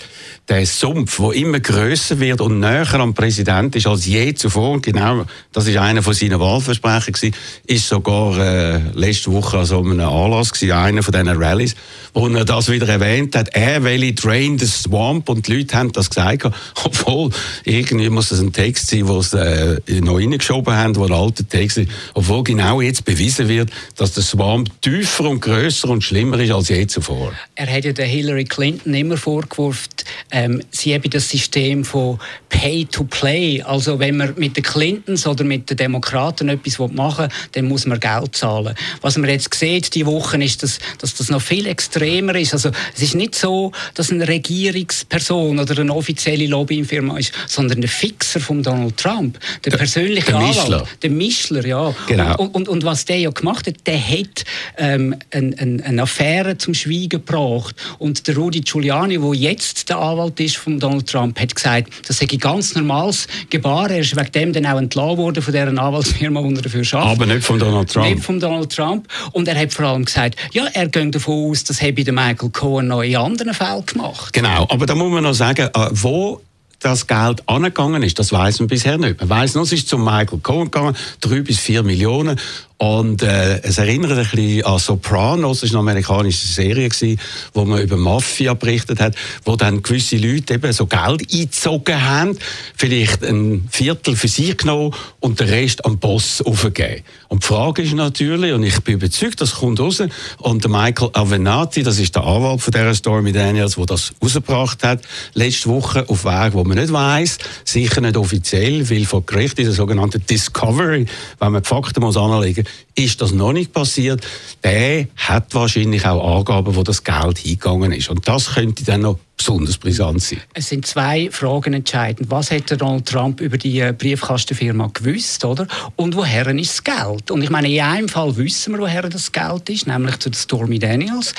S2: den Sumpf, der immer grösser wird und näher am Präsident ist als je zuvor. Und genau, das ist einer von seinen Wahlversprechen gewesen, ist sogar äh, letzte Woche an so einem Anlass gewesen, einer von diesen Rallyes, wo er das wieder erwähnt hat. Er will drain the swamp und die Leute haben das gesagt, obwohl irgendwie muss das ein Text sein, wo sie äh, noch reingeschoben haben, wo ein alter Text ist, obwohl genau jetzt bewiesen wird, dass der Swamp tiefer und grösser und schlimmer ist als je zuvor.
S4: Er hat ja der Hillary Clinton immer vorgeworfen, ähm, sie habe das System von Pay to Play. Also wenn man mit den Clintons oder mit den Demokraten etwas machen will, dann muss man Geld zahlen. Was man jetzt sieht die Wochen ist, dass, dass das noch viel extremer ist. Also es ist nicht so, dass eine Regierungsperson oder eine offizielle Lobbyfirma ist, sondern der Fixer von Donald Trump, der, persönliche
S2: der
S4: Anwalt,
S2: Mischler.
S4: der Mischler, ja.
S2: Genau.
S4: Und, und, und was der ja gemacht hat, der hat ähm, eine, eine, eine Affäre zum Schweigen gebracht. Und der Rudy Giuliani, der jetzt der Anwalt ist von Donald Trump, hat gesagt, das sei ein ganz normales Gebaren. Er ist wegen dem dann auch entlassen worden von dieser Anwaltsfirma, die er dafür arbeitet.
S2: Aber nicht von Donald Trump.
S4: Nicht von Donald Trump. Und er hat vor allem gesagt, ja, er geht davon aus, das habe der Michael Cohen noch in anderen Fällen gemacht.
S2: Genau, aber da muss man noch sagen, äh, wo das Geld angegangen ist, das weiß man bisher nicht. Man weiß nur, es ist zum Michael Cohen gegangen, drei bis vier Millionen. Und äh, es erinnert ein bisschen an Sopranos, das war eine amerikanische Serie, gewesen, wo man über Mafia berichtet hat, wo dann gewisse Leute eben so Geld eingezogen haben, vielleicht ein Viertel für sich genommen und den Rest am Boss aufgegeben. Und die Frage ist natürlich, und ich bin überzeugt, das kommt raus, und der Michael Avenatti, das ist der Anwalt von dieser Stormy Daniels, der das rausgebracht hat, letzte Woche auf Weg, wo man nicht weiß, sicher nicht offiziell, weil vor Gericht ist eine sogenannte Discovery, wenn man die Fakten muss anlegen ist das noch nicht passiert. Der hat wahrscheinlich auch Angaben, wo das Geld hingegangen ist. Und das könnte dann noch besonders brisant sein.
S4: Es sind zwei Fragen entscheidend. Was hat Donald Trump über die äh, Briefkastenfirma gewusst, oder? Und woher ist das Geld? Und ich meine, in einem Fall wissen wir, woher das Geld ist, nämlich zu Stormy Daniels.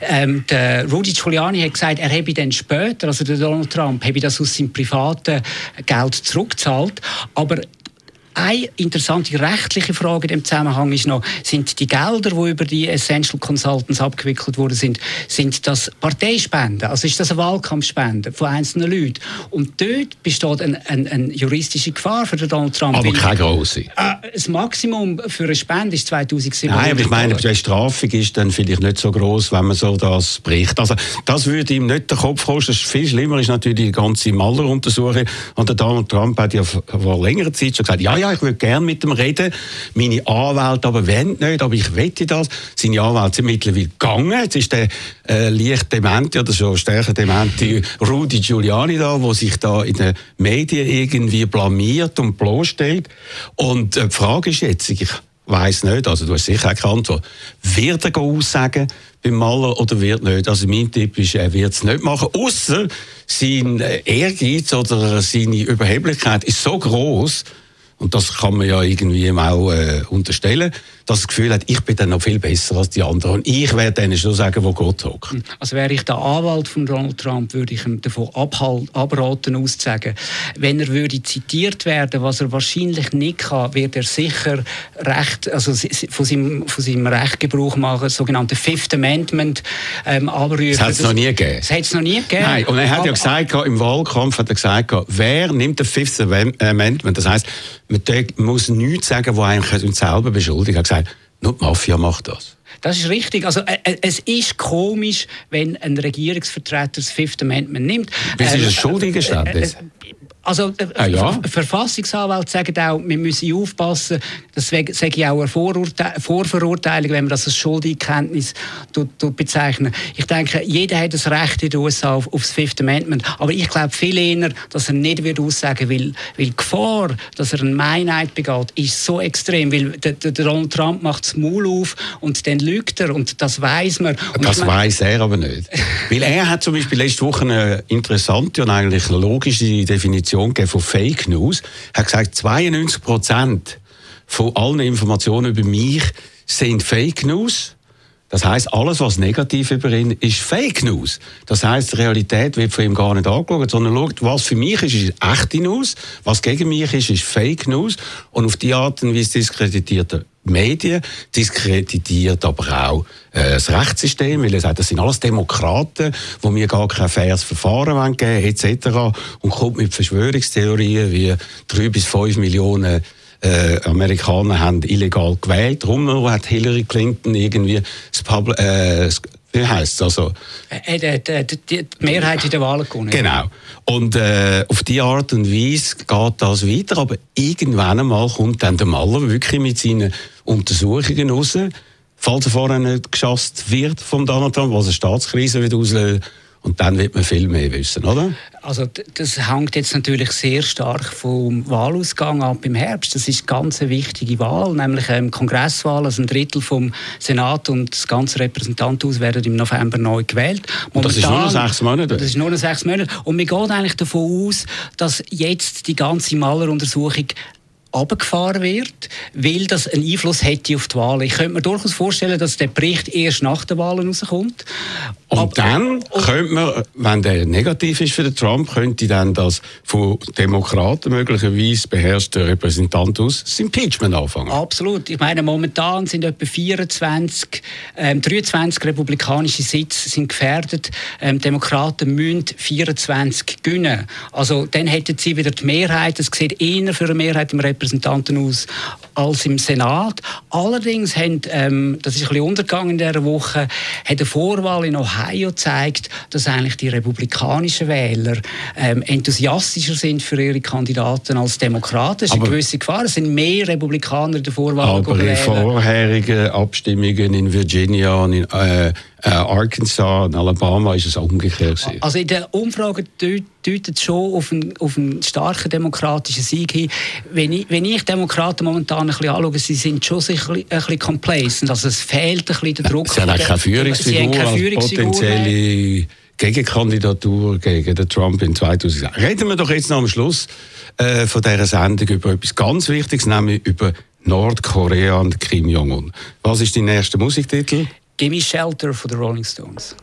S4: Ähm, der Rudy Giuliani hat gesagt, er habe dann später, also der Donald Trump, habe das aus seinem privaten Geld zurückgezahlt, aber eine interessante rechtliche Frage in dem Zusammenhang ist noch, sind die Gelder, die über die Essential Consultants abgewickelt worden sind, sind das Parteispenden? Also ist das eine Wahlkampfspende von einzelnen Leuten? Und dort besteht eine, eine, eine juristische Gefahr für Donald Trump.
S2: Aber keine grosse.
S4: Äh, das Maximum für eine Spende ist 2700
S2: Nein, aber ich meine, die
S4: Dollar.
S2: Bestrafung ist dann vielleicht nicht so groß, wenn man so das bricht. Also, das würde ihm nicht den Kopf kosten. Viel schlimmer ist natürlich die ganze Maler-Untersuchung. Und der Donald Trump hat ja vor vor längerer Zeit schon gesagt, ja, ja, ich würde gerne mit ihm reden. Meine Anwälte aber wollen nicht, aber ich wette das. Seine Anwälte sind mittlerweile gegangen. Jetzt ist der äh, leicht demente oder schon stärker demente Rudy Giuliani da, der sich da in den Medien irgendwie blamiert und bloßstellt. Und äh, die Frage ist jetzt, ich weiß nicht, also du hast sicher keine Antwort. Wird er aussagen beim Maler oder wird nicht? Also mein Tipp ist, er wird es nicht machen, außer sein äh, Ehrgeiz oder seine Überheblichkeit ist so groß und das kann man ja irgendwie auch äh, unterstellen, dass das Gefühl hat, ich bin dann noch viel besser als die anderen und ich werde denen schon sagen, wo Gott hockt.
S4: Also wäre ich der Anwalt von Donald Trump, würde ich ihm davon abhal- abraten, auszusagen. Wenn er würde zitiert werden, was er wahrscheinlich nicht kann, wird er sicher Recht, also von seinem, von seinem Recht Gebrauch machen, das sogenannte Fifth Amendment ähm, abrufen.
S2: Das hat es noch nie gegeben.
S4: Das hat es noch nie gegeben.
S2: Nein, und er hat ja gesagt, im Wahlkampf hat er gesagt, wer nimmt den Fifth Amendment? Das heisst, man muss nichts sagen, wo eigentlich uns selber beschuldigt. Er hat gesagt, nur die Mafia macht das.
S4: Das ist richtig. Also, äh, äh, es ist komisch, wenn ein Regierungsvertreter das Fifth Amendment nimmt.
S2: Wieso ist
S4: Ähm,
S2: es Schuldigenständnis?
S4: äh, äh, Also, äh,
S2: Ah, ja?
S4: Ver- Verfassungsanwälte sagen auch, wir müssen aufpassen. Das sage ich auch eine Vorurte Vorverurteilung, wenn man das als Schuldeinkenntnis tut- tut bezeichnen. Ich denke, jeder hat das Recht in den USA auf, auf das Fifth Amendment. Aber ich glaube viel eher, dass er nicht wird aussagen will, weil die Gefahr, dass er eine Meinheit begeht, ist so extrem. Weil der, der Donald Trump macht das Maul auf und dann lügt er und das weiß man. Und
S2: Das weiß er aber nicht. Weil er hat zum Beispiel letzte Woche eine interessante und eigentlich logische Definition gegeben von Fake News. Hat gesagt, 92 Prozent von allen Informationen über mich sind Fake News. Das heißt, alles, was negativ über ihn ist, Fake News. Das heißt, die Realität wird von ihm gar nicht angeschaut, sondern schaut, was für mich ist, ist echte News, was gegen mich ist, ist Fake News. Und auf die Art und Weise diskreditiert er die Medien, diskreditiert aber auch äh, das Rechtssystem, weil er sagt, das sind alles Demokraten, wo mir gar kein faires Verfahren wollen geben etc. Und kommt mit Verschwörungstheorien wie drei bis fünf Millionen äh, Amerikaner haben illegal gewählt. Darum hat Hillary Clinton irgendwie das Public, äh, das, wie heisst also
S4: Äh, äh, die, die, die Mehrheit in der Wahl gewonnen.
S2: Genau. Und äh, auf die Art und Weise geht das weiter, aber irgendwann einmal kommt dann der Maler wirklich mit seinen Untersuchungen raus, falls er vorher nicht geschasst wird vom Donald Trump, was eine Staatskrise wird auslösen und dann wird man viel mehr wissen, oder?
S4: Also das hängt jetzt natürlich sehr stark vom Wahlausgang ab im Herbst. Das ist ganz eine wichtige Wahl, nämlich ähm, Kongresswahl. Also ein Drittel vom Senat und das ganze Repräsentantenhaus werden im November neu gewählt.
S2: Und das ist nur noch
S4: Momentan-
S2: sechs Monate?
S4: Das ist nur noch sechs Monate. Und man geht eigentlich davon aus, dass jetzt die ganze Maleruntersuchung abgefahren wird, weil das einen Einfluss hätte auf die Wahlen. Ich könnte mir durchaus vorstellen, dass der Bericht erst nach den Wahlen rauskommt.
S2: Und
S4: Aber-
S2: dann könnte man, wenn der negativ ist für den Trump, könnte dann das von Demokraten möglicherweise beherrschte Repräsentant aus das Impeachment anfangen.
S4: Absolut. Ich meine, momentan sind etwa 24, ähm, 23 republikanische Sitze sind gefährdet. Ähm, Demokraten müssen 24 gewinnen. Also dann hätten sie wieder die Mehrheit. Es sieht eher für eine Mehrheit im Repräsentantenhaus als im Senat. Allerdings haben, ähm, das ist ein bisschen untergegangen in dieser Woche, hat eine Vorwahl in Ohio gezeigt, dass eigentlich die republikanischen Wähler ähm, enthusiastischer sind für ihre Kandidaten als Demokraten. Das ist eine
S2: Aber-
S4: gewisse Gefahr. Es sind mehr Republikaner in der Vorwahl
S2: Aber in vorherigen Abstimmungen in Virginia und in äh, äh, Arkansas und Alabama ist es umgekehrt.
S4: Also in den Umfragen deut- deutet es schon auf einen, auf einen starken demokratischen Sieg hin. Wenn ich, wenn ich Demokraten momentan ein bisschen anschaue, sie sind schon sich ein bisschen, complacent. Also es fehlt ein bisschen der Druck.
S2: Sie haben keine
S4: Sie haben
S2: Führungsfigur
S4: keine
S2: als
S4: Führungsfigur
S2: potenzielle Gegenkandidatur gegen den Trump in 2006. Reden wir doch jetzt noch am Schluss äh, von dieser Sendung über etwas ganz Wichtiges, nämlich über Nordkorea und Kim Jong-un. Was ist dein erster Musiktitel?
S4: Gimme Shelter von den Rolling Stones.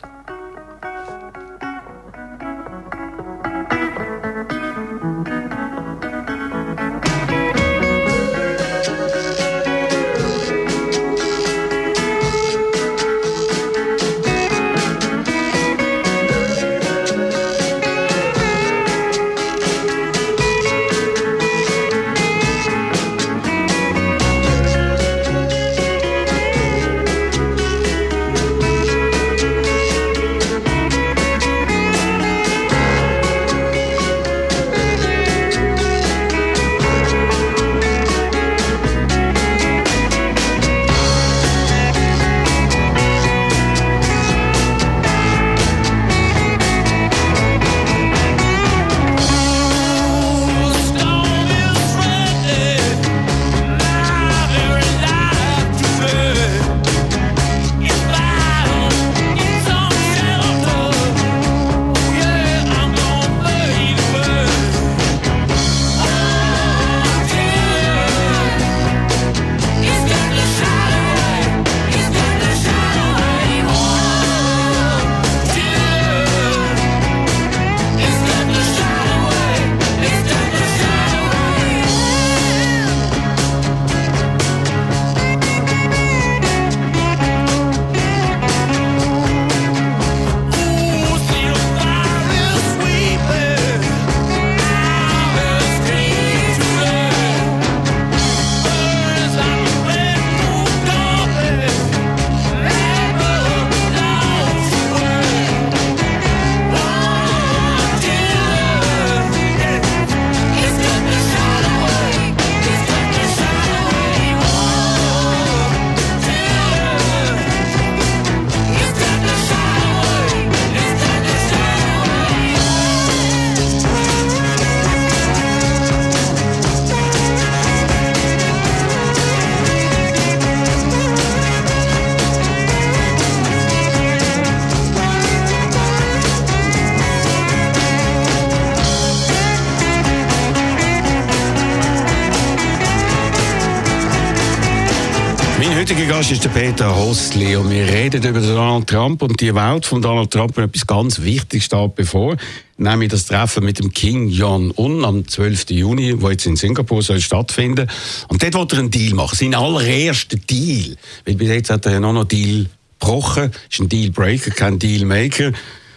S2: Heutiger Gast ist der Peter Hostli und wir reden über Donald Trump und die Welt von Donald Trump und etwas ganz Wichtiges steht bevor, nämlich das Treffen mit dem King Jong-un am 12. Juni, wo jetzt in Singapur soll stattfinden. Und dort wird er einen Deal machen, seinen allerersten Deal. Weil bis jetzt hat er ja noch noch Deal gebrochen, ist ein Dealbreaker, kein Dealmaker.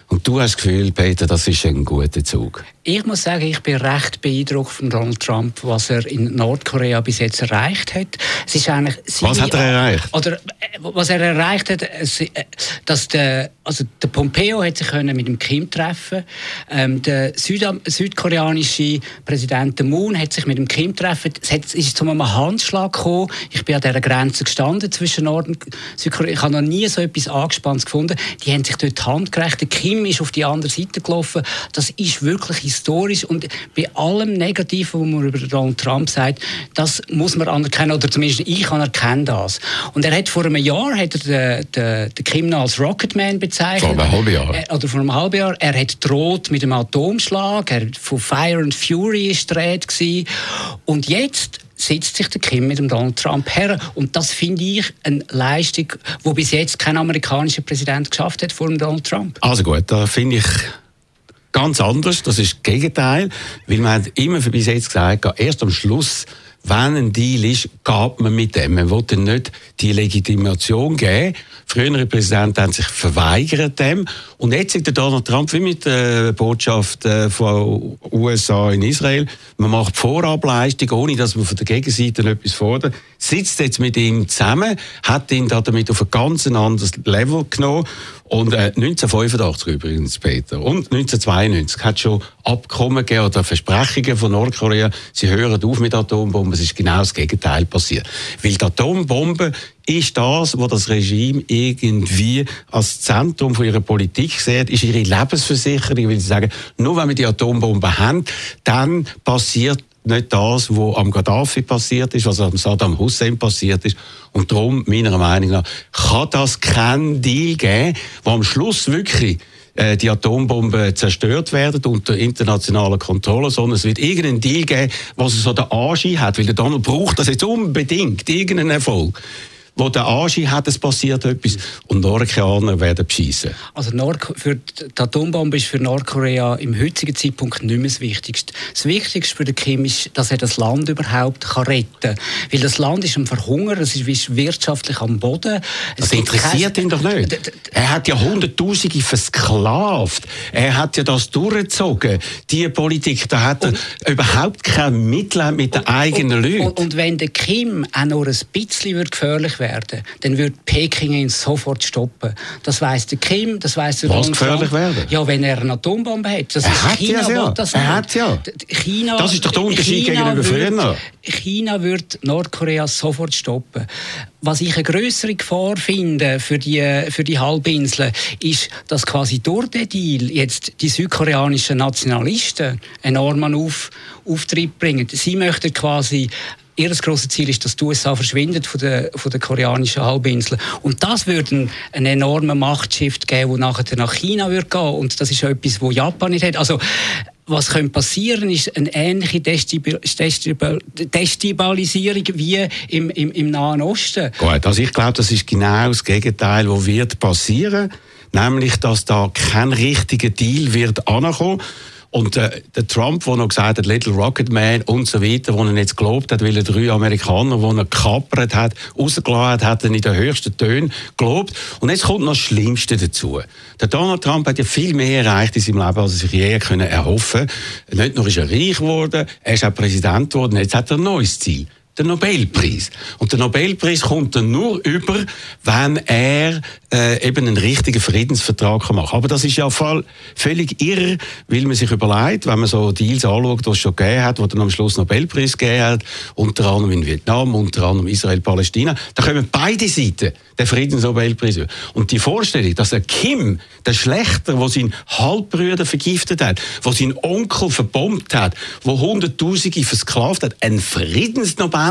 S2: Und du hast das Gefühl, Peter, das ist ein guter Zug.
S4: Ich muss sagen, ich bin recht beeindruckt von Donald Trump, was er in Nordkorea bis jetzt erreicht hat. Es ist eigentlich
S2: Was hat er erreicht?
S4: Oder äh, was er erreicht hat, es, äh, dass der, also der Pompeo hat sich können mit dem Kim treffen. Ähm, der Südam südkoreanische Präsident Moon hat sich mit dem Kim treffen. Es hat, ist zu einem Handschlag gekommen. Ich bin an dieser Grenze gestanden zwischen Nord- und Südkorea. Ich habe noch nie so etwas Angespanntes gefunden. Die haben sich dort die Hand gereicht. Der Kim ist auf die andere Seite gelaufen. Das ist wirklich historisch. Und bei allem Negativen, was man über Donald Trump sagt, das muss man anerkennen. Oder zumindest ich anerkenne das. Und er hat vor einem Jahr hat er den, den, den Kim als Rocketman bezeichnet.
S2: Vor einem halben Jahr.
S4: Äh, Oder vor einem halben Jahr. Er hat droht mit einem Atomschlag. Er von Fire and Fury ist gewesen. Und jetzt sitzt sich der Kim mit dem Donald Trump her. Und das finde ich eine Leistung, die bis jetzt kein amerikanischer Präsident geschafft hat vor dem Donald Trump.
S2: Also gut, da finde ich ganz anders. Das ist das Gegenteil, weil man hat immer bis jetzt gesagt, erst am Schluss, wenn ein Deal ist, geht man mit dem. Man dann nicht die Legitimation geben. Frühere Präsidenten haben sich verweigert dem. Und jetzt sagt der Donald Trump, wie mit der Botschaft äh, von USA in Israel, man macht Vorableistung, ohne dass man von der Gegenseite etwas fordert, sitzt jetzt mit ihm zusammen, hat ihn da damit auf ein ganz anderes Level genommen. Und äh, 1985 übrigens, Peter, und 1992 hat schon Abkommen gegeben oder Versprechungen von Nordkorea, sie hören auf mit Atombomben. Es ist genau das Gegenteil passiert. Weil die Atombombe ist das, was das Regime irgendwie als Zentrum von ihrer Politik sieht, ist ihre Lebensversicherung, weil sie sagen, nur wenn wir die Atombombe haben, dann passiert nicht das, was am Gaddafi passiert ist, was am Saddam Hussein passiert ist. Und darum, meiner Meinung nach, kann das kein Deal geben, wo am Schluss wirklich äh, die Atombomben zerstört werden unter internationaler Kontrolle, sondern es wird irgendeinen Deal geben, was so den Anschein hat, weil der Donald braucht das jetzt unbedingt, irgendeinen Erfolg, wo der Anschein hat, es passiert etwas und Nordkoreaner werden beschissen.
S4: Also Nord für die Atombombe ist für Nordkorea im heutigen Zeitpunkt nicht mehr das Wichtigste. Das Wichtigste für den Kim ist, dass er das Land überhaupt kann retten kann. Weil das Land ist am Verhungern, es ist wirtschaftlich am Boden. Es
S2: Das interessiert ihn doch nicht. Er hat ja Hunderttausende versklavt. Er hat ja das durchgezogen. Die Politik, da hat er überhaupt kein Mitleid mit den eigenen
S4: und,
S2: Leuten.
S4: Und, und wenn der Kim auch nur ein bisschen gefährlich werden dann wird Peking ihn sofort stoppen. Das weiß der Kim, das weiß der
S2: Was
S4: Donald
S2: gefährlich
S4: Trump.
S2: werden?
S4: Ja, wenn er eine Atombombe hat. Das
S2: Er
S4: ist
S2: hat
S4: China
S2: ja,
S4: das
S2: Er hat ja.
S4: China,
S2: Das ist doch der Unterschied
S4: China
S2: gegenüber früher.
S4: China wird Nordkorea sofort stoppen. Was ich eine größere Gefahr finde für die, für die Halbinsel, ist, dass quasi durch den Deal jetzt die südkoreanischen Nationalisten enormen Auf, Auftrieb bringen. Sie möchten quasi Ihr grosses Ziel ist, dass die USA verschwindet von der, von der koreanischen Halbinsel. Und das würde einen, enormen Machtshift geben, der nachher nach China würde gehen. Und das ist etwas, was Japan nicht hat. Also, was könnte passieren, ist eine ähnliche Destabilisierung wie im, im, im Nahen Osten.
S2: Gut, also ich glaube, das ist genau das Gegenteil, was wird passieren, nämlich, dass da kein richtiger Deal wird ankommen. Und äh, der Trump, der noch gesagt hat, Little Rocket Man und so weiter, wo er jetzt gelobt hat, weil er drei Amerikaner, die er gekappert hat, rausgelassen hat, hat er in den höchsten Tönen gelobt. Und jetzt kommt noch das Schlimmste dazu. Der Donald Trump hat ja viel mehr erreicht in seinem Leben, als er sich je erhoffen Nicht nur ist er reich geworden, er ist auch Präsident geworden, jetzt hat er ein neues Ziel der Nobelpreis. Und der Nobelpreis kommt dann nur über, wenn er äh, eben einen richtigen Friedensvertrag kann machen Aber das ist ja voll, völlig irre, weil man sich überlegt, wenn man so Deals anschaut, die es schon gegeben hat, die dann am Schluss Nobelpreis gegeben hat, unter anderem in Vietnam, unter anderem Israel, Palästina, da kommen beide Seiten den Friedensnobelpreis über. Und die Vorstellung, dass der Kim, der Schlechter, der seinen Halbbruder vergiftet hat, der seinen Onkel verbombt hat, der Hunderttausende versklavt hat, einen Friedensnobelpreis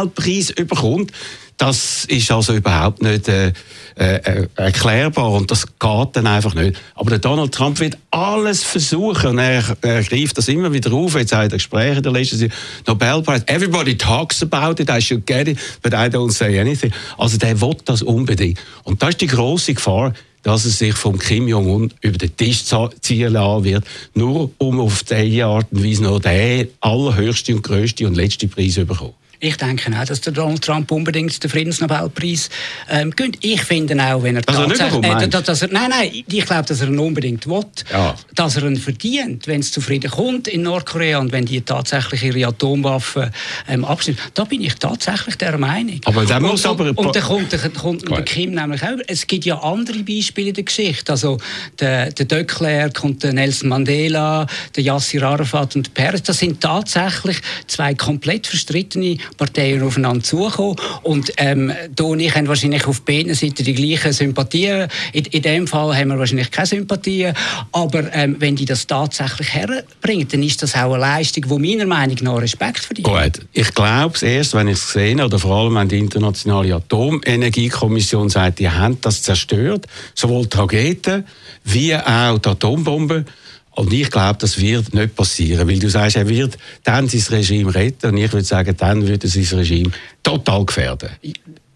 S2: überkommt, Das ist also überhaupt nicht äh, äh, erklärbar und das geht dann einfach nicht. Aber der Donald Trump wird alles versuchen und er, er greift das immer wieder auf. Jetzt auch in den Gesprächen der letzten. Nobelpreis. Everybody talks about it. I should get it, but I don't say anything. Also der will das unbedingt. Und das ist die große Gefahr, dass er sich vom Kim Jong-un über den Tisch ziehen lassen wird, nur um auf diese Art und Weise noch den allerhöchsten und grössten und letzten Preis zu bekommen.
S4: Ich denke auch, dass der Donald Trump unbedingt den Friedensnobelpreis ähm, gönnt. Ich finde auch, wenn er
S2: Dass er nicht
S4: tatsächlich-
S2: bekommt, meinst du?
S4: dass, er, nein, nein, ich glaube, dass er ihn unbedingt will,
S2: Ja.
S4: dass er ihn verdient, wenn es zu Frieden kommt in Nordkorea und wenn die tatsächlich ihre Atomwaffen ähm, abschneiden. Da bin ich tatsächlich der Meinung.
S2: Aber dann
S4: und,
S2: muss aber-
S4: und, und dann kommt, der, kommt der. Kim nämlich auch. Es gibt ja andere Beispiele in der Geschichte. Also der, der de Klerk und der Nelson Mandela, der Yasser Arafat und Peres. Das sind tatsächlich zwei komplett verstrittene Parteien aufeinander zugekommen. Und ähm, du und ich haben wahrscheinlich auf beiden Seiten die gleichen Sympathien. In, in dem Fall haben wir wahrscheinlich keine Sympathien. Aber ähm, wenn die das tatsächlich herbringen, dann ist das auch eine Leistung, die meiner Meinung nach Respekt verdient.
S2: Gut, ich glaube es erst, wenn ich es habe, oder vor allem, wenn die internationale Atomenergiekommission sagt, die haben das zerstört, sowohl die Raketen wie auch die Atombomben. Und ich glaube, das wird nicht passieren, weil du sagst, er wird dann sein Regime retten und ich würde sagen, dann würde er sein Regime total gefährden.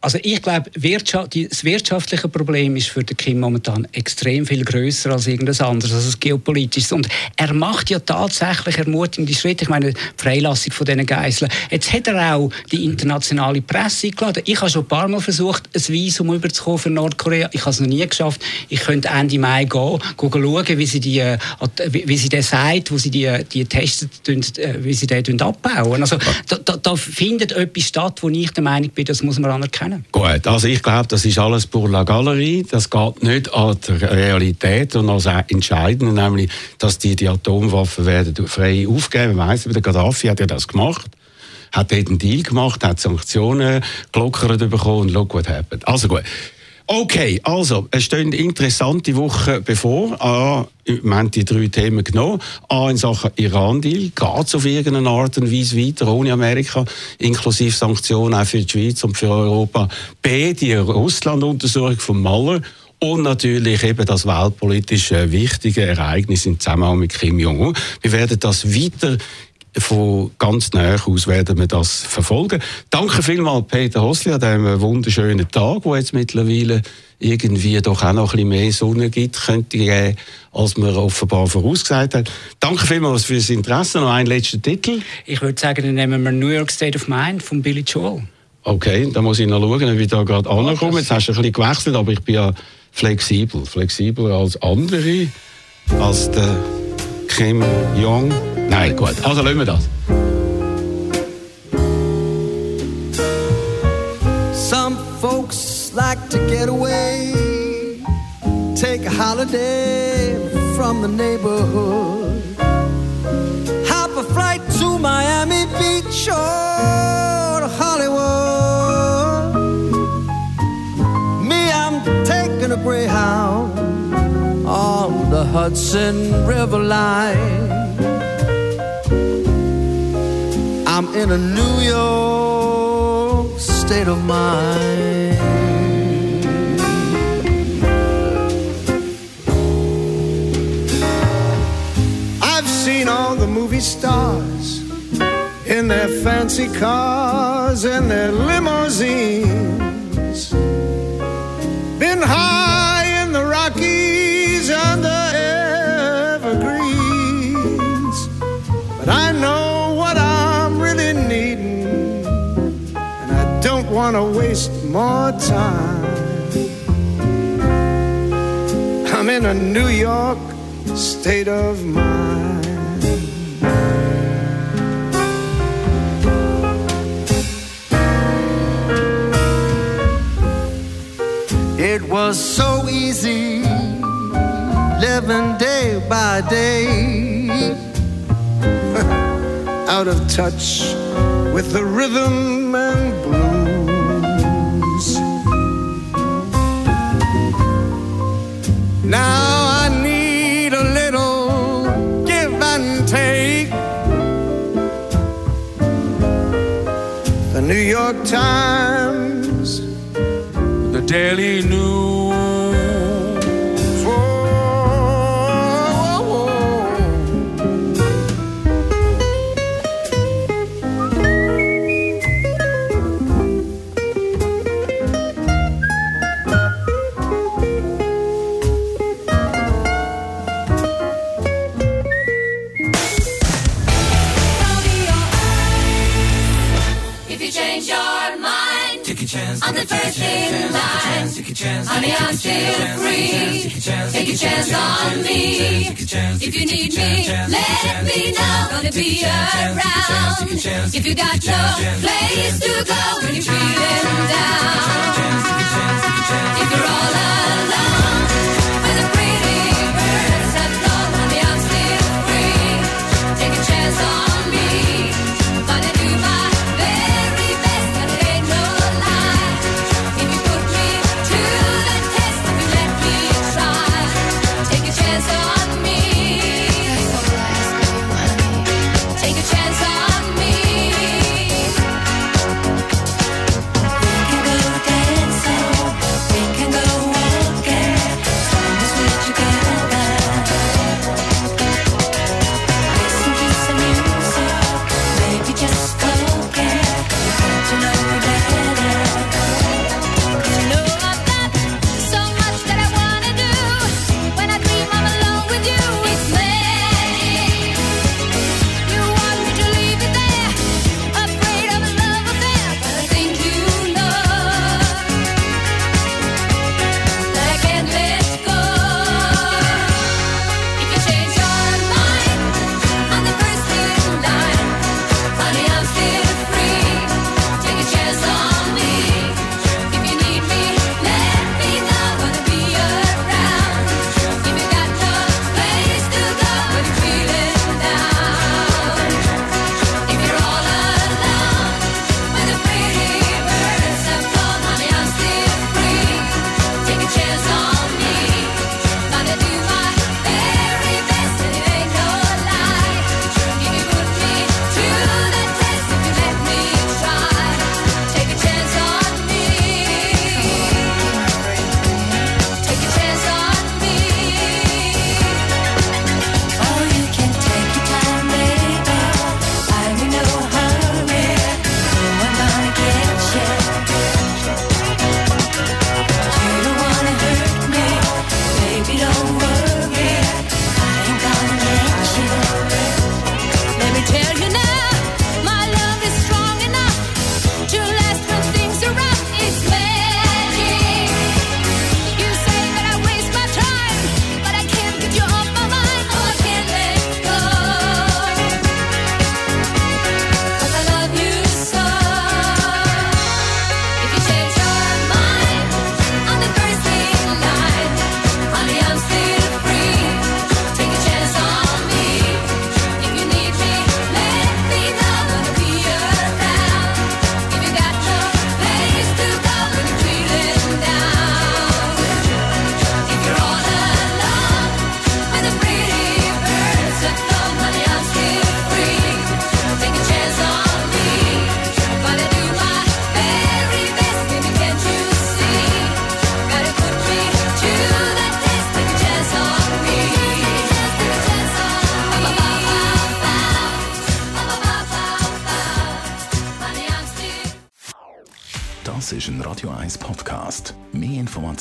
S4: Also ich glaube, Wirtschaft, das wirtschaftliche Problem ist für den Kim momentan extrem viel größer als irgendwas anderes, als das geopolitische. Und er macht ja tatsächlich ermutigende Schritte. Ich meine, die Freilassung von diesen Geiseln. Jetzt hat er auch die internationale Presse eingeladen. Ich habe schon ein paar Mal versucht, ein Visum überzukommen für Nordkorea. Ich habe es noch nie geschafft. Ich könnte Ende Mai gehen, schauen, wie sie die, äh, wie sie den sagt, wo sie die, die Tests, äh, wie sie den abbauen. Also da, da, da findet etwas statt, wo ich der Meinung bin, das muss man anerkennen.
S2: Gut, also ich glaube, das ist alles pour la Galerie. Das geht nicht an der Realität und als Entscheidende, nämlich, dass die, die Atomwaffen werden frei aufgeben. Man weiss, der Gaddafi hat ja das gemacht. Hat dort einen Deal gemacht, hat Sanktionen gelockert bekommen und look what happened. Also gut. Okay, also, es stehen interessante Wochen bevor. A, wir haben die drei Themen genommen. A, in Sachen Iran-Deal. Geht es auf irgendeine Art und Weise weiter ohne Amerika, inklusive Sanktionen auch für die Schweiz und für Europa. B, die Russland-Untersuchung von Mueller. Und natürlich eben das weltpolitisch äh, wichtige Ereignis im Zusammenhang mit Kim Jong-un. Wir werden das weiter von ganz näher aus werden wir das verfolgen. Danke vielmals Peter Hosli an diesem wunderschönen Tag, wo jetzt mittlerweile irgendwie doch auch noch ein bisschen mehr Sonne gibt, könnte geben, als man offenbar vorausgesagt hat. Danke vielmals für das Interesse. Noch ein letzter Titel.
S4: Ich würde sagen, dann nehmen wir New York State of Mind von Billy Joel.
S2: Okay, da muss ich noch schauen, ob ich da gerade ankomme. Jetzt hast du ein bisschen gewechselt, aber ich bin ja flexibel. Flexibler als andere, als der Kim Jong. Nein, gut. Also lassen wir das.
S5: Some folks like to get away, take a holiday from the neighborhood, hop a flight to Miami Beach or Hudson River line. I'm in a New York state of mind. I've seen all the movie stars in their fancy cars and their limousines. Been high want to waste more time. I'm in a New York state of mind. It was so easy living day by day out of touch with the rhythm and blues. Now I need a little give and take. The New York Times, the
S6: Daily News
S7: first in line. Honey, I'm still free. Take a chance on me. If you need me, let me know. Gonna be around. If you got no place to go when you're feeling down. If you're all alone.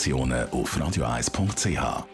S1: Informationen auf radio1.ch.